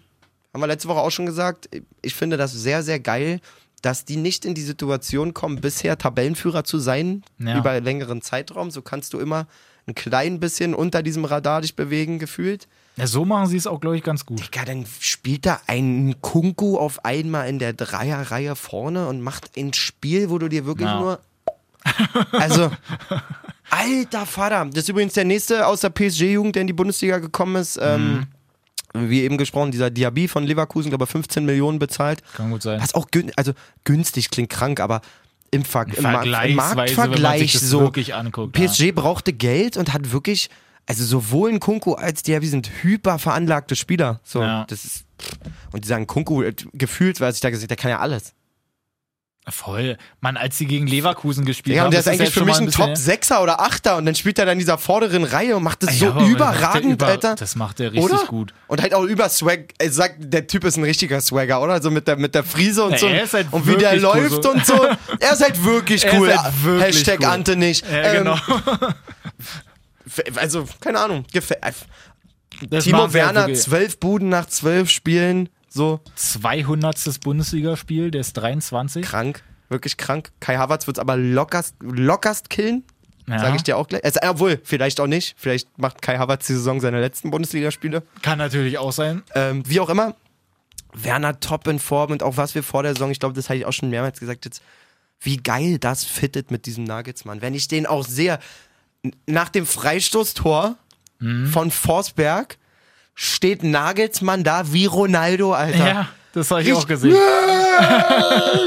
haben wir letzte Woche auch schon gesagt, ich finde das sehr, sehr geil, dass die nicht in die Situation kommen, bisher Tabellenführer zu sein Ja. über einen längeren Zeitraum. So kannst du immer ein klein bisschen unter diesem Radar dich bewegen, gefühlt. Ja, so machen sie es auch, glaube ich, ganz gut. Ja, dann spielt da ein Kunku auf einmal in der Dreierreihe vorne und macht ein Spiel, wo du dir wirklich Ja. nur. Also, alter Vater. Das ist übrigens der nächste aus der PSG-Jugend, der in die Bundesliga gekommen ist. Ähm, wie eben gesprochen, dieser Diaby von Leverkusen, glaube ich, 15 Millionen bezahlt. Kann gut sein. Was auch gün also günstig klingt krank, aber Im, Ver im, Markt, im Marktvergleich so. wirklich anguckt. ja. PSG brauchte Geld und hat wirklich, also sowohl ein Kunku als Diaby sind hyper veranlagte Spieler. So, Ja. das ist, und die sagen Kunku äh, gefühlt, weil ich da gesagt, der kann ja alles. Voll. Mann, als sie gegen Leverkusen gespielt Ja, haben. und der ist eigentlich für mich ein bisschen- Top Sechser oder Achter und dann spielt er dann in dieser vorderen Reihe und macht das so Ja, der überragend, über- Alter. Das macht er richtig Oder? gut. Und halt auch über Swag, er sagt, der Typ ist ein richtiger Swagger, oder? So mit der, mit der Frise und Ja, so. halt und wie der läuft so. und so. *laughs* Er ist halt wirklich cool. halt wirklich Hashtag cool. Ante nicht. Ja, Ähm, genau. *laughs* Also, keine Ahnung. Gefä Das Timo Werner, zwölf Buden nach zwölf Spielen. So 200. Bundesligaspiel, der ist 23. krank. Wirklich krank. Kai Havertz wird es aber lockerst, lockerst killen. Ja. Sage ich dir auch gleich. Also, obwohl, vielleicht auch nicht. Vielleicht macht Kai Havertz die Saison seine letzten Bundesligaspiele. Kann natürlich auch sein. Ähm, wie auch immer, Werner top in Form und auch was wir vor der Saison, ich glaube, das hatte ich auch schon mehrmals gesagt, jetzt, wie geil das fittet mit diesem Nagelsmann. Wenn ich den auch sehe, nach dem Freistoßtor Mhm. von Forsberg steht Nagelsmann da wie Ronaldo, Alter. Ja, das habe ich auch gesehen.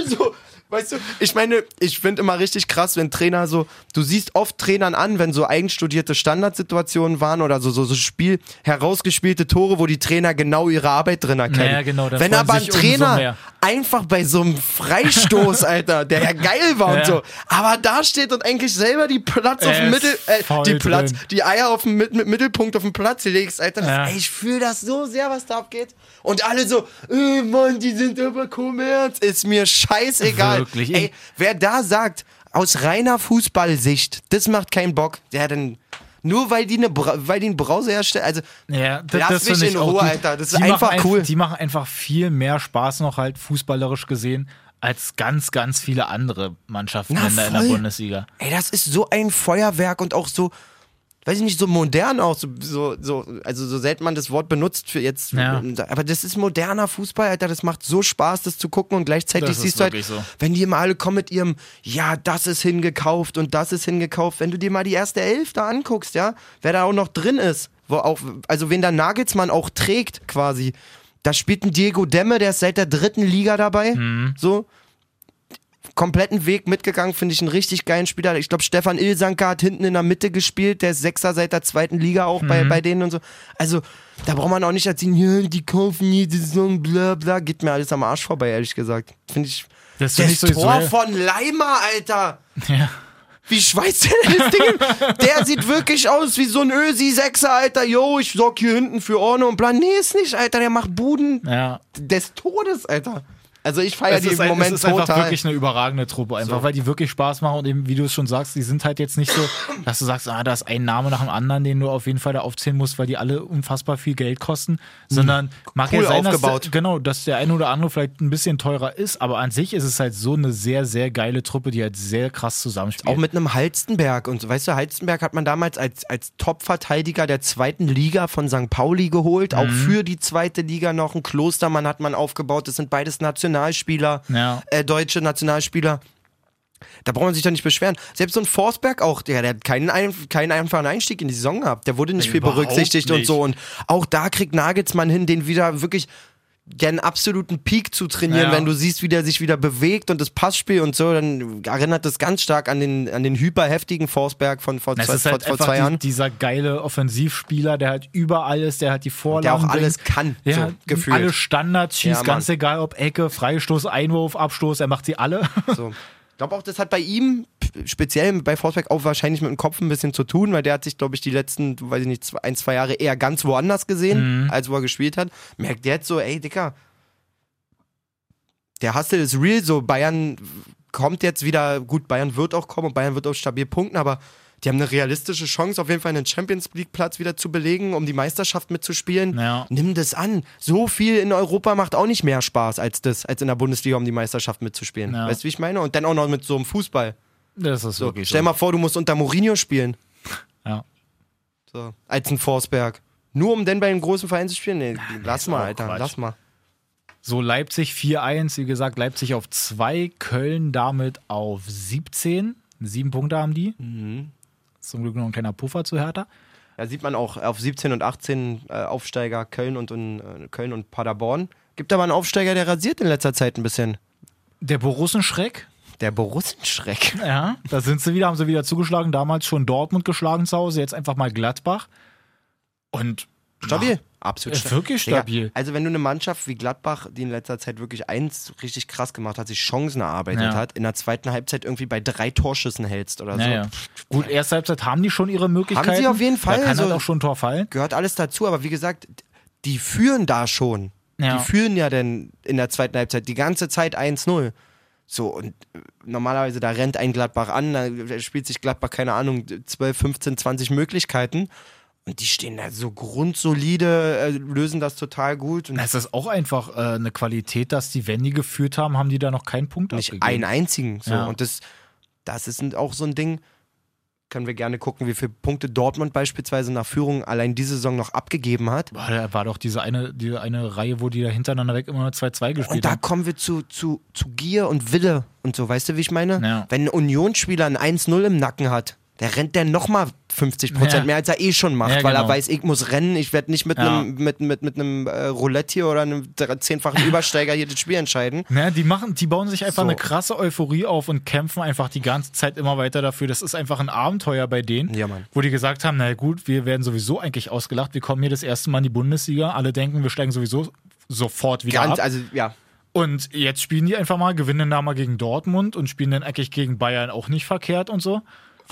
so, weißt du, ich meine, ich finde immer richtig krass, wenn Trainer so, du siehst oft Trainern an, wenn so eigenstudierte Standardsituationen waren oder so, so, so Spiel, herausgespielte Tore, wo die Trainer genau ihre Arbeit drin erkennen. Ja, genau, wenn aber ein Trainer. Einfach bei so einem Freistoß, *laughs* Alter, der ja geil war Ja. und so, aber da steht und eigentlich selber die Platz auf dem Mittel, äh, die Platz, drin. die Eier auf dem Mit mit Mittelpunkt auf dem Platz legst, Alter. Ja. ey, ich fühle das so sehr, was da abgeht. Und alle so, äh, Mann, die sind aber Kommerz. Ist mir scheißegal. Wirklich. Ey, wer da sagt, aus reiner Fußballsicht, das macht keinen Bock, der dann. Nur weil die, eine Bra weil die einen Browser herstellen. Also, Ja, das, Lass das mich in Ruhe. Alter. Das ist einfach cool. die machen einfach viel mehr Spaß noch halt fußballerisch gesehen als ganz, ganz viele andere Mannschaften Na, in, der, in der. Bundesliga. ey, das ist so ein Feuerwerk und auch so, weiß ich nicht, so modern auch. So, so, so, also, so selten man das Wort benutzt für jetzt. Ja. Aber das ist moderner Fußball, Alter. Das macht so Spaß, das zu gucken und gleichzeitig Das siehst du halt, so. wenn die immer alle kommen mit ihrem, ja, das ist hingekauft und das ist hingekauft. Wenn du dir mal die erste Elf da anguckst, ja, wer da auch noch drin ist, wo auch, also wen der Nagelsmann auch trägt quasi. Da spielt ein Diego Demme, der ist seit der dritten Liga dabei. Mhm. So. Kompletten Weg mitgegangen, finde ich einen richtig geilen Spieler. Ich glaube, Stefan Ilsanker hat hinten in der Mitte gespielt, der ist Sechser seit der zweiten Liga auch bei, Mhm. bei denen und so. Also, da braucht man auch nicht erzählen, ja, die kaufen jede Saison, bla bla. Geht mir alles am Arsch vorbei, ehrlich gesagt. Finde ich. Das Das. Tor ja. von Leimer, Alter! *laughs* Ja. Wie schweißt der das Ding? Der sieht wirklich aus wie so ein Ösi-Sechser, Alter. Yo, ich sorg hier hinten für Ordnung und plan. Nee, ist nicht, Alter. Der macht Buden ja. des Todes, Alter. Also ich feiere Es die im ein, Moment es ist einfach total. wirklich eine überragende Truppe, einfach So. weil die wirklich Spaß machen und eben, wie du es schon sagst, die sind halt jetzt nicht so, dass du sagst, ah, da ist ein Name nach dem anderen, den du auf jeden Fall da aufzählen musst, weil die alle unfassbar viel Geld kosten, sondern mag Cool ja sein, dass aufgebaut. der, genau, dass der eine oder andere vielleicht ein bisschen teurer ist, aber an sich ist es halt so eine sehr, sehr geile Truppe, die halt sehr krass zusammenspielt. Auch mit einem Halstenberg. Und so, weißt du, Halstenberg hat man damals als, als Top-Verteidiger der zweiten Liga von St. Pauli geholt. Auch Mhm. für die zweite Liga noch. Ein Klostermann hat man aufgebaut. Das sind beides Nationalspieler, Ja. äh, deutsche Nationalspieler. Da braucht man sich doch nicht beschweren. Selbst so ein Forsberg auch, der, der hat keinen, ein, keinen einfachen Einstieg in die Saison gehabt. Der wurde nicht viel Überhaupt berücksichtigt und nicht. so. Und auch da kriegt Nagelsmann hin, den wieder wirklich den absoluten Peak zu trainieren, Ja. wenn du siehst, wie der sich wieder bewegt und das Passspiel und so, dann erinnert das ganz stark an den, an den hyperheftigen Forsberg von vor, es zwei, halt vor, vor zwei die, Jahren. dieser geile Offensivspieler, der halt überall ist, der halt die Vorlagen Der auch alles bringt. kann, Ja, so gefühlt. alle Standards schießt, Ja, ganz egal ob Ecke, Freistoß, Einwurf, Abstoß, er macht sie alle. So. *laughs* Ich glaube auch, das hat bei ihm, speziell bei Forsberg, auch wahrscheinlich mit dem Kopf ein bisschen zu tun, weil der hat sich, glaube ich, die letzten, weiß ich nicht, zwei, ein, zwei Jahre eher ganz woanders gesehen, Mhm. als wo er gespielt hat. Merkt der jetzt so, ey, Dicker, der Hustle ist real, so Bayern kommt jetzt wieder, gut, Bayern wird auch kommen und Bayern wird auch stabil punkten, aber die haben eine realistische Chance, auf jeden Fall einen Champions League Platz wieder zu belegen, um die Meisterschaft mitzuspielen. Ja. Nimm das an. So viel in Europa macht auch nicht mehr Spaß als das, als in der Bundesliga, um die Meisterschaft mitzuspielen. Ja. Weißt du, wie ich meine? Und dann auch noch mit so einem Fußball. Das ist So, wirklich stell so. mal vor, du musst unter Mourinho spielen. Ja. So, als ein Forsberg. Nur um denn bei einem großen Verein zu spielen? Nee, lass ist mal, Alter, Quatsch. lass mal. So, Leipzig 4-1, wie gesagt, Leipzig auf 2, Köln damit auf 17. Sieben Punkte haben die. Mhm. Zum Glück noch ein kleiner Puffer zu Hertha. Da sieht man auch auf 17 und 18 äh, Aufsteiger Köln und, und äh, Köln und Paderborn. Gibt aber einen Aufsteiger, der rasiert in letzter Zeit ein bisschen. Der Borussenschreck, Der Borussenschreck. *laughs* Ja, da sind sie wieder, haben sie wieder zugeschlagen. Damals schon Dortmund geschlagen zu Hause, jetzt einfach mal Gladbach. Und Stabil. Absolut Ist wirklich Digga, stabil. Also wenn du eine Mannschaft wie Gladbach, die in letzter Zeit wirklich eins richtig krass gemacht hat, sich Chancen erarbeitet Ja. hat, in der zweiten Halbzeit irgendwie bei drei Torschüssen hältst oder so, naja. Gut, erste Halbzeit haben die schon ihre Möglichkeiten. Haben sie auf jeden Fall, Da kann halt so- auch schon ein Tor fallen. gehört alles dazu. Aber wie gesagt, die führen da schon. Ja. Die führen ja dann in der zweiten Halbzeit die ganze Zeit 1-0. So, und äh, normalerweise, da rennt ein Gladbach an, da spielt sich Gladbach, keine Ahnung, 12, 15, 20 Möglichkeiten. Und die stehen da so grundsolide, äh, lösen das total gut. Und Das ist auch einfach äh, eine Qualität, dass die, wenn die geführt haben, haben die da noch keinen Punkt nicht abgegeben. einen einzigen. So. Ja. Und das, das ist auch so ein Ding. Können wir gerne gucken, wie viele Punkte Dortmund beispielsweise nach Führung allein diese Saison noch abgegeben hat. Boah, da war doch diese eine, diese eine Reihe, wo die da hintereinander weg immer nur 2-2 gespielt Und da haben. kommen wir zu, zu, zu Gier und Wille und so, weißt du, wie ich meine? Ja. Wenn ein Unionsspieler ein 1-0 im Nacken hat, der rennt der nochmal 50 Prozent Ja. mehr, als er eh schon macht, Ja, weil er genau. weiß, ich muss rennen, ich werde nicht mit Ja. einem mit, mit, mit einem äh, Roulette hier oder einem zehnfachen *laughs* Übersteiger hier das Spiel entscheiden. Ja, die machen, die bauen sich einfach So. eine krasse Euphorie auf und kämpfen einfach die ganze Zeit immer weiter dafür. Das ist einfach ein Abenteuer bei denen, Ja, wo die gesagt haben, na gut, wir werden sowieso eigentlich ausgelacht, wir kommen hier das erste Mal in die Bundesliga, alle denken, wir steigen sowieso sofort wieder Ganz, ab. also ja, Und jetzt spielen die einfach mal, gewinnen da mal gegen Dortmund und spielen dann eigentlich gegen Bayern auch nicht verkehrt und so.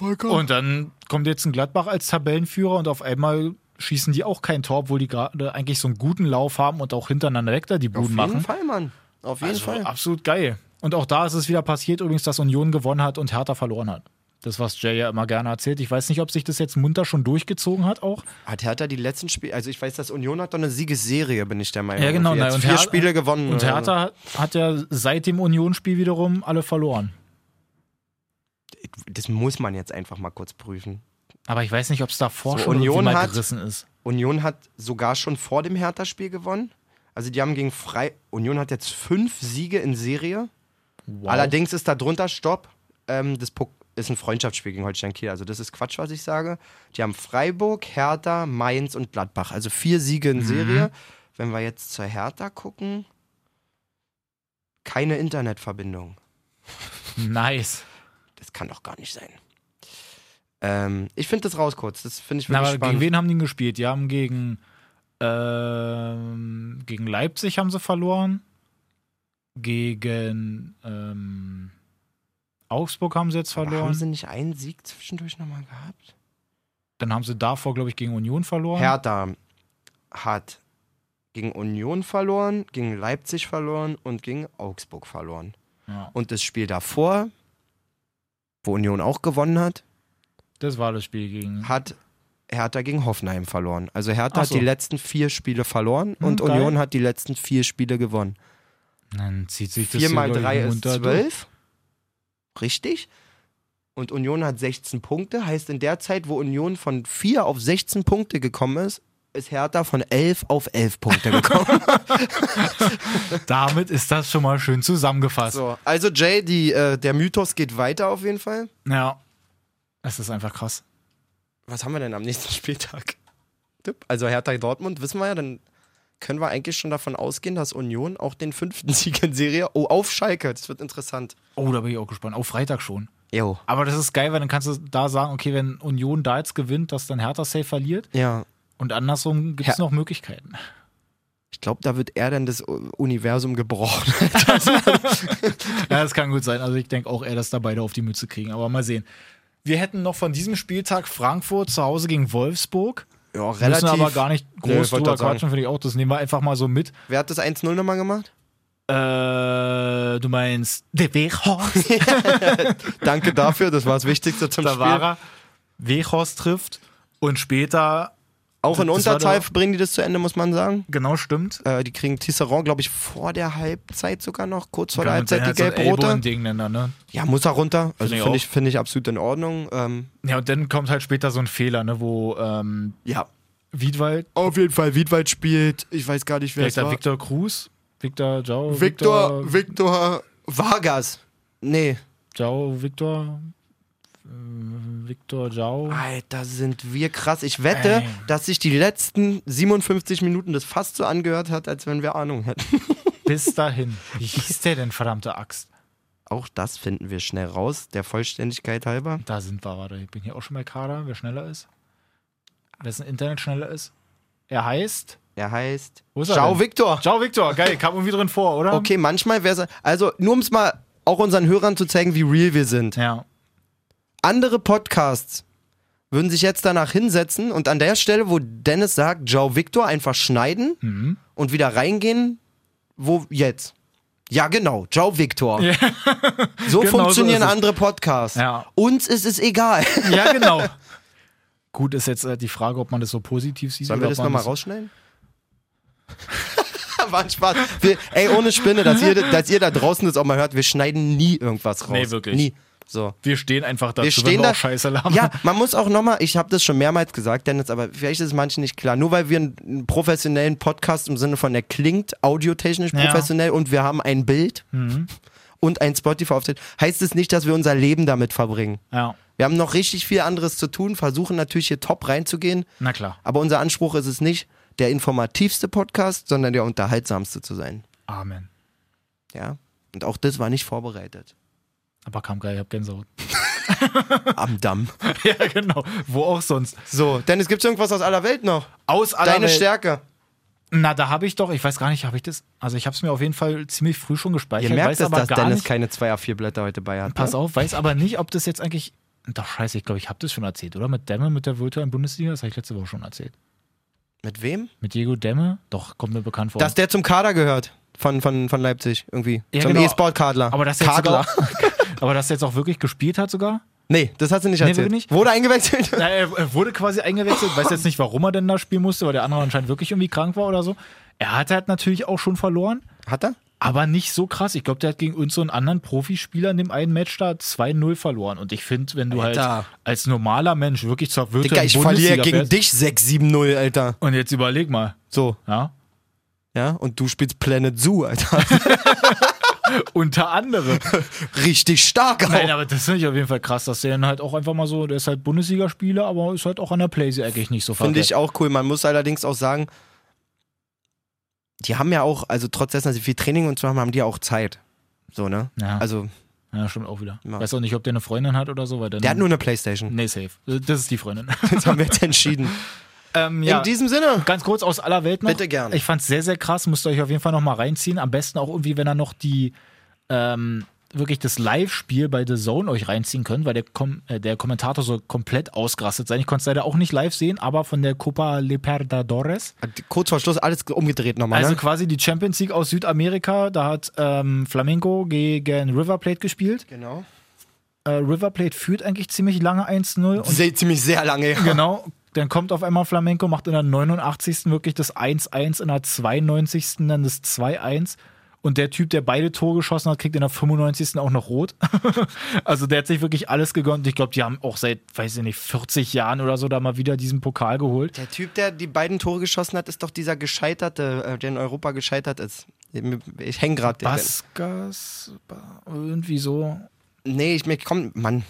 Und dann kommt jetzt ein Gladbach als Tabellenführer und auf einmal schießen die auch kein Tor, obwohl die gerade eigentlich so einen guten Lauf haben und auch hintereinander weg da die auf Buden jeden machen. Fall, Mann. Auf jeden Also Fall. absolut geil. Und auch da ist es wieder passiert, übrigens, dass Union gewonnen hat und Hertha verloren hat. Das, was Jay ja immer gerne erzählt. Ich weiß nicht, ob sich das jetzt munter schon durchgezogen hat auch. Hat Hertha die letzten Spiele, also ich weiß, dass Union hat doch eine Siegesserie, bin ich der Meinung. Ja, genau. Nein, vier Her- Spiele gewonnen. Und Hertha hat- hat ja seit dem Union-Spiel wiederum alle verloren. Das muss man jetzt einfach mal kurz prüfen. Aber ich weiß nicht, ob es davor So, schon Union mal hat- gerissen ist. Union hat sogar schon vor dem Hertha-Spiel gewonnen. Also die haben gegen Frei. Union hat jetzt fünf Siege in Serie. Wow. Allerdings ist da drunter Stopp. Ähm, das Pok- ist ein Freundschaftsspiel gegen Holstein Kiel. Also das ist Quatsch, was ich sage. Die haben Freiburg, Hertha, Mainz und Gladbach. Also vier Siege Mhm. in Serie. Wenn wir jetzt zur Hertha gucken, keine Internetverbindung. *laughs* Nice. Das kann doch gar nicht sein. Ähm, ich finde das raus kurz. Das finde ich Na, wirklich aber spannend. gegen wen haben die gespielt? Die haben gegen, ähm, gegen Leipzig haben sie verloren. Gegen ähm, Augsburg haben sie jetzt Aber verloren. haben sie nicht einen Sieg zwischendurch nochmal gehabt? Dann haben sie davor, glaube ich, gegen Union verloren. Hertha hat gegen Union verloren, gegen Leipzig verloren und gegen Augsburg verloren. Ja, Und das Spiel davor, wo Union auch gewonnen hat, das war das Spiel gegen. hat Hertha gegen Hoffenheim verloren. Also Hertha Ach hat so. die letzten vier Spiele verloren Hm, und geil. Union hat die letzten vier Spiele gewonnen. Dann zieht sich das Vier hier, mal glaub ich, drei ist munter zwölf. Richtig. Und Union hat 16 Punkte. Heißt, in der Zeit, wo Union von 4 auf 16 Punkte gekommen ist, ist Hertha von 11 auf 11 Punkte gekommen. *laughs* Damit ist das schon mal schön zusammengefasst. so, also Jay, die, äh, der Mythos geht weiter auf jeden Fall. Ja. Es ist einfach krass. Was haben wir denn am nächsten *laughs* Spieltag? Also Hertha Dortmund, wissen wir ja, dann können wir eigentlich schon davon ausgehen, dass Union auch den fünften *laughs* Sieg in Serie, oh, auf Schalke, das wird interessant. Oh, da bin ich auch gespannt. Auf Freitag schon. Jo. Aber das ist geil, weil dann kannst du da sagen, okay, wenn Union da jetzt gewinnt, dass dann Hertha safe verliert. Ja, Und andersrum gibt es Ja. noch Möglichkeiten. ich glaube, da wird eher dann das Universum gebrochen. *laughs* *laughs* *laughs* Ja, das kann gut sein. Also ich denke auch eher, dass da beide auf die Mütze kriegen. Aber mal sehen. Wir hätten noch von diesem Spieltag Frankfurt zu Hause gegen Wolfsburg. Ja, Müssen aber gar nicht groß wollte drüber quatschen, finde ich auch. Das nehmen wir einfach mal so mit. Wer hat das 1-0 nochmal gemacht? Äh, du meinst der Weghorst? Danke dafür, das war das Wichtigste zum da Spiel. war er. Weghorst trifft. Und später, Auch in Das war Unterzahl bringen die das zu Ende, muss man sagen. genau stimmt. Äh, die kriegen Tisserand, glaube ich, vor der Halbzeit sogar noch, kurz vor der Genau, Halbzeit, der die so ein gelb-rote. Ne? Ja, muss er runter. Also ich finde auch. ich, find ich absolut in Ordnung. Ähm, Ja, und dann kommt halt später so ein Fehler, ne, wo ähm, ja. Wiedwald, Auf jeden Fall, Wiedwald spielt, ich weiß gar nicht, wer vielleicht der Victor Cruz, Victor Jau, Victor, Victor Vargas. Nee. Jau, Victor, äh, Victor Jau. Alter, sind wir krass. Ich wette, Ey. dass sich die letzten 57 Minuten das fast so angehört hat, als wenn wir Ahnung hätten. *laughs* Bis dahin. Wie hieß der denn, verdammte Axt? Auch das finden wir schnell raus, der Vollständigkeit halber. Da sind wir, warte, ich bin hier auch schon bei Kader, wer schneller ist. Wessen Internet schneller ist. Er heißt. Er heißt Wo ist er Ciao denn? Victor. Ciao, Victor. Geil, kam irgendwie drin vor, oder? Okay, manchmal wäre es. Also, nur um es mal auch unseren Hörern zu zeigen, wie real wir sind. Ja. Andere Podcasts würden sich jetzt danach hinsetzen und an der Stelle, wo Dennis sagt, Ciao Victor, einfach schneiden Mhm. und wieder reingehen, wo jetzt. Ja, genau, Ciao Victor. *laughs* So Genau so funktionieren es. andere Podcasts. Ja. Uns ist es egal. *laughs* Ja, genau. *laughs* Gut, ist jetzt äh, die Frage, ob man das so positiv sieht. Sollen wir das nochmal rausschneiden? War ein Spaß. Wir, ey, ohne Spinne, dass ihr, dass ihr da draußen das auch mal hört, wir schneiden nie irgendwas raus. Nee, wirklich. Nie. So. Wir stehen einfach dazu, Wir stehen wenn wir da. auch Scheiße labern. Ja, man muss auch nochmal, ich habe das schon mehrmals gesagt, Dennis, aber vielleicht ist es manchen nicht klar. Nur weil wir einen, professionellen Podcast im Sinne von, der klingt audiotechnisch Ja. Mhm. professionell und wir haben ein Bild und ein Spotify-Auftritt, heißt es nicht, dass wir unser Leben damit verbringen. ja. Wir haben noch richtig viel anderes zu tun, versuchen natürlich hier top reinzugehen, Na klar. aber unser Anspruch ist es nicht, der informativste Podcast, sondern der unterhaltsamste zu sein. Amen. Ja. Und auch das war nicht vorbereitet. Aber kam geil, ich hab Gänsehaut. *laughs* Am Damm. *laughs* ja, genau. Wo auch sonst. So, Dennis, gibt's irgendwas aus aller Welt noch? Aus aller Deine Welt. Stärke. Na, da habe ich doch, ich weiß gar nicht, habe ich das. Also ich habe es mir auf jeden Fall ziemlich früh schon gespeichert. Ihr merkt weiß es, aber dass gar Dennis nicht, keine 2 A4 Blätter heute bei hat. Pass ne? auf, weiß aber nicht, ob das jetzt eigentlich. Doch, scheiße, ich glaube, ich habe das schon erzählt, oder? Mit Demme, mit der virtuellen Bundesliga, das habe ich letzte Woche schon erzählt. Mit wem? Mit Diego Demme? Doch, kommt mir bekannt vor. Dass der zum Kader gehört. Von, von, von Leipzig irgendwie. Ja, zum genau. E-Sport-Kadler. aber er jetzt Kadler. *laughs* aber dass er jetzt auch wirklich gespielt hat sogar? Nee, das hat sie nicht Nee, erzählt. wirklich nicht? Wurde eingewechselt? Na, er, wurde quasi eingewechselt, *laughs* weiß jetzt nicht, warum er denn da spielen musste, weil der andere anscheinend wirklich irgendwie krank war oder so. Er hat halt natürlich auch schon verloren, Hat er? aber nicht so krass. Ich glaube, der hat gegen uns so einen anderen Profispieler in dem einen Match da 2-0 verloren. Und ich finde, wenn du Alter. halt als normaler Mensch wirklich zur Digga, virtuellen ich verliere Bundesliga gegen fährst, dich 6-7-0, Alter. Und jetzt überleg mal, So, ja. ja. Und du spielst Planet Zoo, Alter. *laughs* *laughs* Unter anderem. *laughs* Richtig stark auch. Nein, aber das finde ich auf jeden Fall krass, dass der dann halt auch einfach mal so, der ist halt Bundesligaspieler, aber ist halt auch an der Playsee eigentlich nicht so Finde verkehrt. ich auch cool. Man muss allerdings auch sagen, die haben ja auch, also trotz dessen, dass sie viel Training und so haben, haben die auch Zeit. So, ne? Ja. Also, Ja, stimmt auch wieder. Ja. Weiß auch nicht, ob der eine Freundin hat oder so, weil der hat nur eine Playstation. Nee, safe. Das ist die Freundin. Das haben wir jetzt *laughs* entschieden. Ähm, ja. In diesem Sinne. Ganz kurz aus aller Welt noch. Bitte gern. Ich fand es sehr, sehr krass. Müsst ihr euch auf jeden Fall noch mal reinziehen. Am besten auch irgendwie, wenn er noch die ähm, wirklich das Live-Spiel bei The Zone euch reinziehen könnt, weil der, Kom äh, der Kommentator so komplett ausgerastet sein. Ich konnte es leider auch nicht live sehen, aber von der Copa Libertadores. Kurz vor Schluss alles umgedreht nochmal, Also ne? quasi die Champions League aus Südamerika. Da hat ähm, Flamengo gegen River Plate gespielt. Genau. Äh, River Plate führt eigentlich ziemlich lange 1-0. Und Sehr, ziemlich sehr lange. ja. Genau. Dann kommt auf einmal Flamenco, macht in der 89. wirklich das 1-1, in der 92. dann das 2-1. Und der Typ, der beide Tore geschossen hat, kriegt in der 95. auch noch rot. *laughs* also der hat sich wirklich alles gegönnt. Ich glaube, die haben auch seit, weiß ich nicht, 40 Jahren oder so da mal wieder diesen Pokal geholt. Der Typ, der die beiden Tore geschossen hat, ist doch dieser Gescheiterte, äh, der in Europa gescheitert ist. Ich häng gerade. Baskas, Ba- irgendwie so. Nee, ich mir komm, Mann.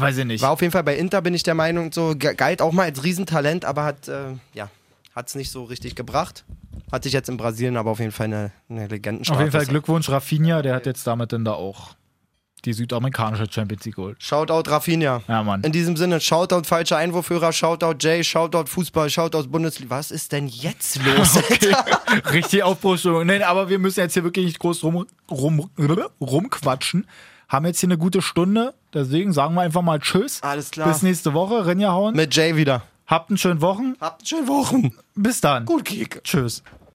Weiß ich nicht. War auf jeden Fall bei Inter, bin ich der Meinung, so galt auch mal als Riesentalent, aber hat, äh, ja, hat's nicht so richtig gebracht. Hat sich jetzt in Brasilien aber auf jeden Fall eine, eine Legendenstrafe. Auf jeden Fall Glückwunsch, Rafinha, der hat jetzt damit dann da auch die südamerikanische Champions League geholt. Shoutout Rafinha. Ja, Mann. In diesem Sinne, Shoutout falscher Einwurfhörer, Shoutout Jay, Shoutout Fußball, Shoutout Bundesliga. Was ist denn jetzt los? *laughs* Alter? *laughs* Richtig Aufbruchstimmung. Nein, aber wir müssen jetzt hier wirklich nicht groß rum, rum, rumquatschen. Haben jetzt hier eine gute Stunde. Deswegen sagen wir einfach mal Tschüss. Alles klar. Bis nächste Woche. Rinja hauen. Mit Jay wieder. Habt einen schönen Wochen. Habt schöne Wochen. Bis dann. Gut Kick. Tschüss.